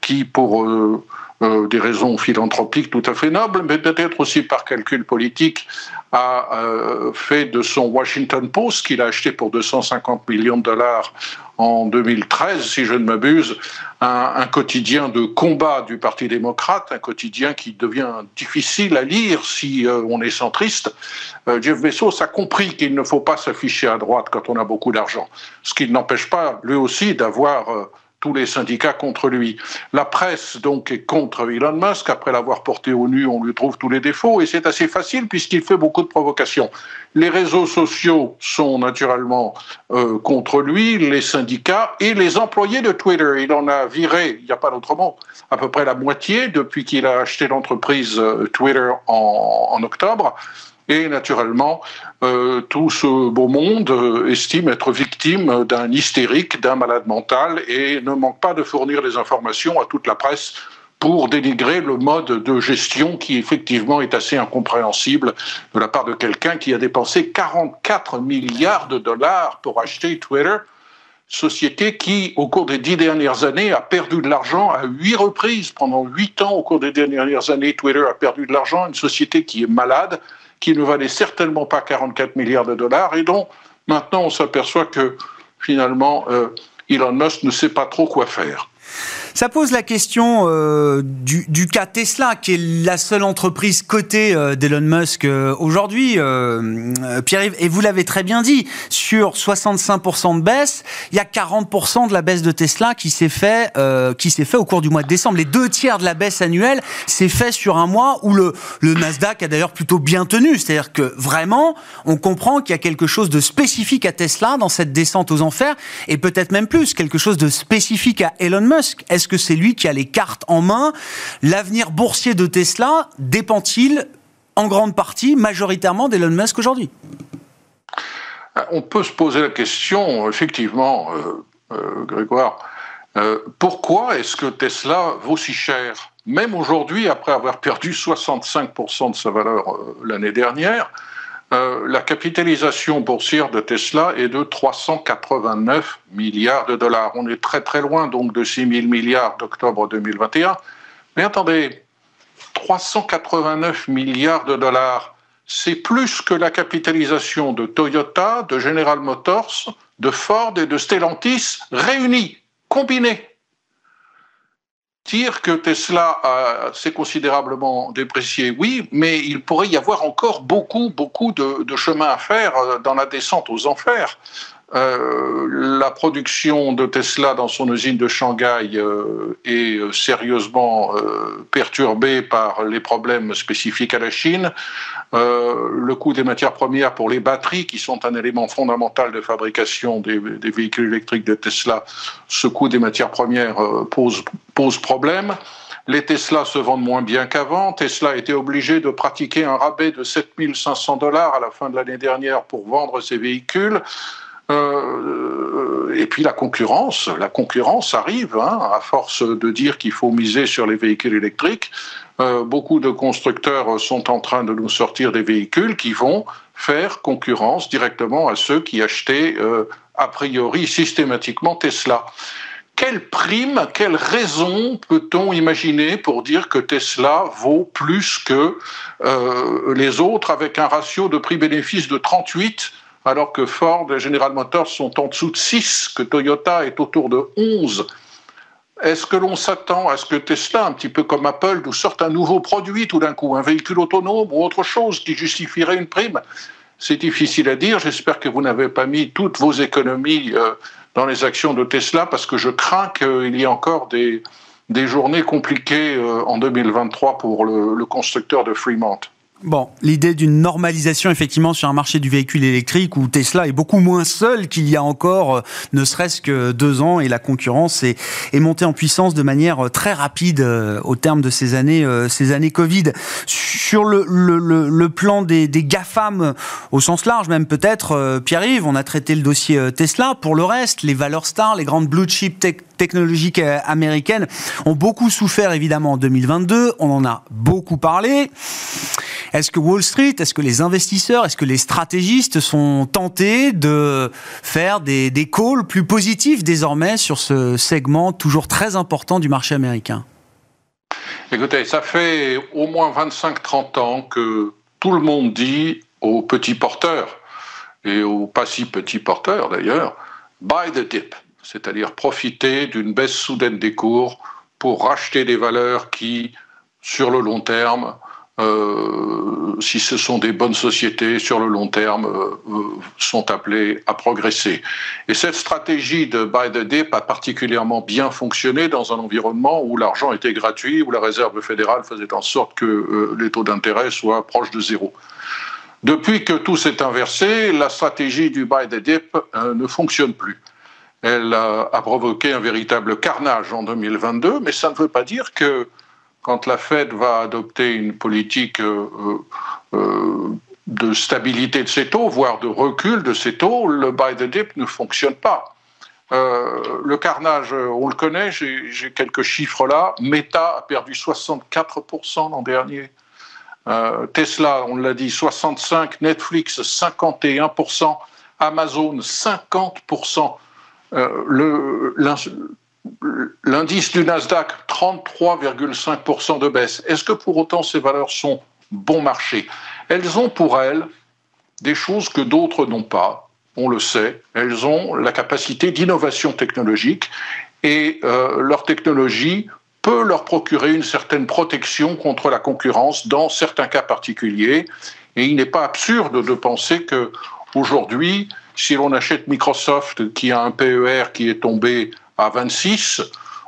qui, pour euh, euh, des raisons philanthropiques tout à fait nobles, mais peut-être aussi par calcul politique, a euh, fait de son Washington Post, qu'il a acheté pour 250 millions de dollars en 2013, si je ne m'abuse, un, quotidien de combat du Parti démocrate, un quotidien qui devient difficile à lire si euh, on est centriste. Euh, Jeff Bezos a compris qu'il ne faut pas s'afficher à droite quand on a beaucoup d'argent, ce qui n'empêche pas lui aussi d'avoir euh, tous les syndicats contre lui. La presse, donc, est contre Elon Musk. Après l'avoir porté au nu, on lui trouve tous les défauts. Et c'est assez facile puisqu'il fait beaucoup de provocations. Les réseaux sociaux sont naturellement euh, contre lui, les syndicats et les employés de Twitter. Il en a viré, il n'y a pas d'autre mot, à peu près la moitié depuis qu'il a acheté l'entreprise euh, Twitter en, en octobre. Et naturellement, euh, tout ce beau monde euh, estime être victime d'un hystérique, d'un malade mental et ne manque pas de fournir des informations à toute la presse pour dénigrer le mode de gestion qui effectivement est assez incompréhensible de la part de quelqu'un qui a dépensé 44 milliards de dollars pour acheter Twitter, société qui, au cours des dix dernières années, a perdu de l'argent à huit reprises. Pendant huit ans, au cours des dernières années, Twitter a perdu de l'argent, une société qui est malade, qui ne valait certainement pas 44 milliards de dollars et dont maintenant on s'aperçoit que finalement euh, Elon Musk ne sait pas trop quoi faire. Ça pose la question euh, du, du, cas Tesla, qui est la seule entreprise cotée euh, d'Elon Musk euh, aujourd'hui, euh, Pierre-Yves. Et vous l'avez très bien dit, sur 65% de baisse, il y a 40% de la baisse de Tesla qui s'est fait, qui s'est fait au cours du mois de décembre. Les deux tiers de la baisse annuelle s'est fait sur un mois où le, le Nasdaq a d'ailleurs plutôt bien tenu. C'est-à-dire que vraiment, on comprend qu'il y a quelque chose de spécifique à Tesla dans cette descente aux enfers, et peut-être même plus, quelque chose de spécifique à Elon Musk. Est-ce que c'est lui qui a les cartes en main? L'avenir boursier de Tesla dépend-il en grande partie, majoritairement, d'Elon Musk aujourd'hui? On peut se poser la question, effectivement, euh, euh, Grégoire, euh, pourquoi est-ce que Tesla vaut si cher? Même aujourd'hui, après avoir perdu 65% de sa valeur l'année dernière, euh, la capitalisation boursière de Tesla est de 389 milliards de dollars. On est très très loin donc de 6 000 milliards d'octobre 2021. Mais attendez, 389 milliards de dollars, c'est plus que la capitalisation de Toyota, de General Motors, de Ford et de Stellantis réunis, combinés dire que Tesla s'est considérablement déprécié, oui, mais il pourrait y avoir encore beaucoup, beaucoup de, chemin à faire euh, dans la descente aux enfers. Euh, la production de Tesla dans son usine de Shanghai euh, est sérieusement euh, perturbée par les problèmes spécifiques à la Chine. Le coût des matières premières pour les batteries, qui sont un élément fondamental de fabrication des, véhicules électriques de Tesla, ce coût des matières premières pose, pose problème. Les Tesla se vendent moins bien qu'avant. Tesla a été obligé de pratiquer un rabais de 7500 dollars à la fin de l'année dernière pour vendre ses véhicules. Euh, et puis la concurrence, la concurrence arrive, hein, à force de dire qu'il faut miser sur les véhicules électriques. Euh, beaucoup de constructeurs sont en train de nous sortir des véhicules qui vont faire concurrence directement à ceux qui achetaient euh, a priori systématiquement Tesla. Quelle prime, quelle raison peut-on imaginer pour dire que Tesla vaut plus que euh, les autres avec un ratio de prix-bénéfice de 38 alors que Ford et General Motors sont en dessous de 6, que Toyota est autour de 11. Est-ce que l'on s'attend à ce que Tesla, un petit peu comme Apple, nous sorte un nouveau produit tout d'un coup, un véhicule autonome ou autre chose qui justifierait une prime? C'est difficile à dire. J'espère que vous n'avez pas mis toutes vos économies euh, dans les actions de Tesla parce que je crains qu'il y ait encore des, journées compliquées euh, en 2023 pour le constructeur de Fremont. Bon, l'idée d'une normalisation effectivement sur un marché du véhicule électrique où Tesla est beaucoup moins seul qu'il y a encore euh, ne serait-ce que deux ans et la concurrence est, montée en puissance de manière euh, très rapide euh, au terme de ces années, ces années Covid. Sur le, plan des, GAFAM au sens large même peut-être, Pierre-Yves, on a traité le dossier Tesla. Pour le reste, les valeurs stars, les grandes blue chip technologiques américaines ont beaucoup souffert évidemment en 2022. On en a beaucoup parlé. Est-ce que Wall Street, est-ce que les investisseurs, est-ce que les stratégistes sont tentés de faire des, des calls plus positifs désormais sur ce segment toujours très important du marché américain? Écoutez, ça fait au moins 25-30 ans que tout le monde dit aux petits porteurs, et aux pas si petits porteurs d'ailleurs, buy the dip. C'est-à-dire profiter d'une baisse soudaine des cours pour racheter des valeurs qui, sur le long terme, euh, si ce sont des bonnes sociétés sur le long terme, euh, euh, sont appelées à progresser. Et cette stratégie de buy the dip a particulièrement bien fonctionné dans un environnement où l'argent était gratuit, où la Réserve fédérale faisait en sorte que les taux d'intérêt soient proches de zéro. Depuis que tout s'est inversé, la stratégie du buy the dip ne fonctionne plus. Elle a, a provoqué un véritable carnage en 2022, mais ça ne veut pas dire que quand la Fed va adopter une politique euh, euh, euh, de stabilité de ses taux, voire de recul de ses taux, le buy the dip ne fonctionne pas. le carnage, on le connaît, j'ai quelques chiffres là. Meta a perdu 64% l'an dernier. Tesla, on l'a dit, 65%, Netflix 51%, Amazon 50%. Le, L'indice du Nasdaq, 33,5% de baisse. Est-ce que pour autant ces valeurs sont bon marché? Elles ont pour elles des choses que d'autres n'ont pas. On le sait, elles ont la capacité d'innovation technologique et euh, leur technologie peut leur procurer une certaine protection contre la concurrence dans certains cas particuliers. Et il n'est pas absurde de penser que aujourd'hui, si l'on achète Microsoft qui a un PER qui est tombé à 26,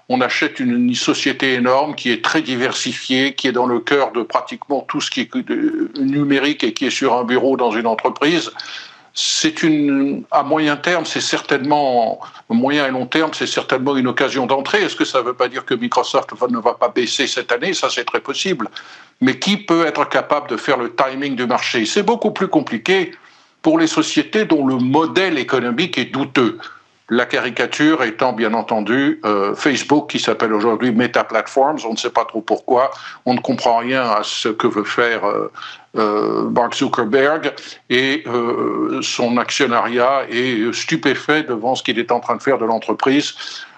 on achète une, société énorme qui est très diversifiée, qui est dans le cœur de pratiquement tout ce qui est numérique et qui est sur un bureau dans une entreprise. C'est une, à moyen terme, c'est certainement, moyen et long terme, c'est certainement une occasion d'entrée. Est-ce que ça ne veut pas dire que Microsoft ne va pas baisser cette année? Ça, c'est très possible. Mais qui peut être capable de faire le timing du marché? C'est beaucoup plus compliqué pour les sociétés dont le modèle économique est douteux. La caricature étant bien entendu euh, Facebook qui s'appelle aujourd'hui Meta Platforms. On ne sait pas trop pourquoi. On ne comprend rien à ce que veut faire euh, euh, Mark Zuckerberg et son actionnariat est stupéfait devant ce qu'il est en train de faire de l'entreprise.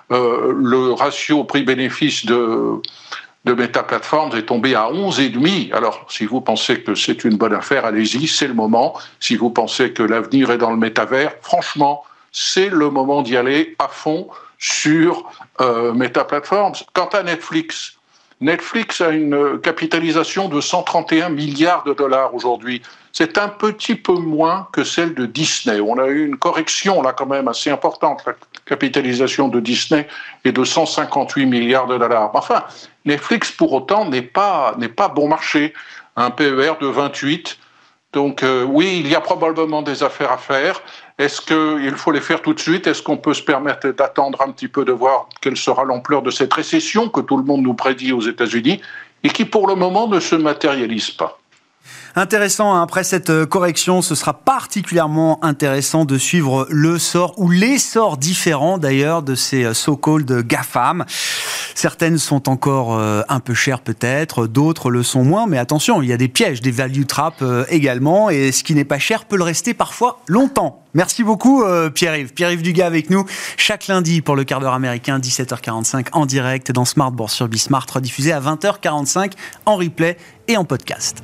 le ratio prix-bénéfice de de Meta Platforms est tombé à 11,5. Alors, si vous pensez que c'est une bonne affaire, allez-y, c'est le moment. Si vous pensez que l'avenir est dans le métavers, franchement, c'est le moment d'y aller à fond sur euh, Meta Platforms. Quant à Netflix, Netflix a une capitalisation de 131 milliards de dollars aujourd'hui. C'est un petit peu moins que celle de Disney. On a eu une correction là quand même assez importante. La capitalisation de Disney est de 158 milliards de dollars. Enfin, Netflix pour autant n'est pas bon marché. Un PER de 28. Donc euh, oui, il y a probablement des affaires à faire. Est-ce qu'il faut les faire tout de suite? Est-ce qu'on peut se permettre d'attendre un petit peu de voir quelle sera l'ampleur de cette récession que tout le monde nous prédit aux États-Unis et qui pour le moment ne se matérialise pas? Intéressant, hein. après cette euh, correction, ce sera particulièrement intéressant de suivre le sort ou les sorts différents d'ailleurs de ces euh, so-called GAFAM. Certaines sont encore euh, un peu chères peut-être, d'autres le sont moins, mais attention, il y a des pièges, des value traps également, et ce qui n'est pas cher peut le rester parfois longtemps. Merci beaucoup Pierre-Yves. Pierre-Yves Dugas avec nous chaque lundi pour le quart d'heure américain, 17h45 en direct dans Smart Bourse sur Bismart, rediffusé à 20h45 en replay et en podcast.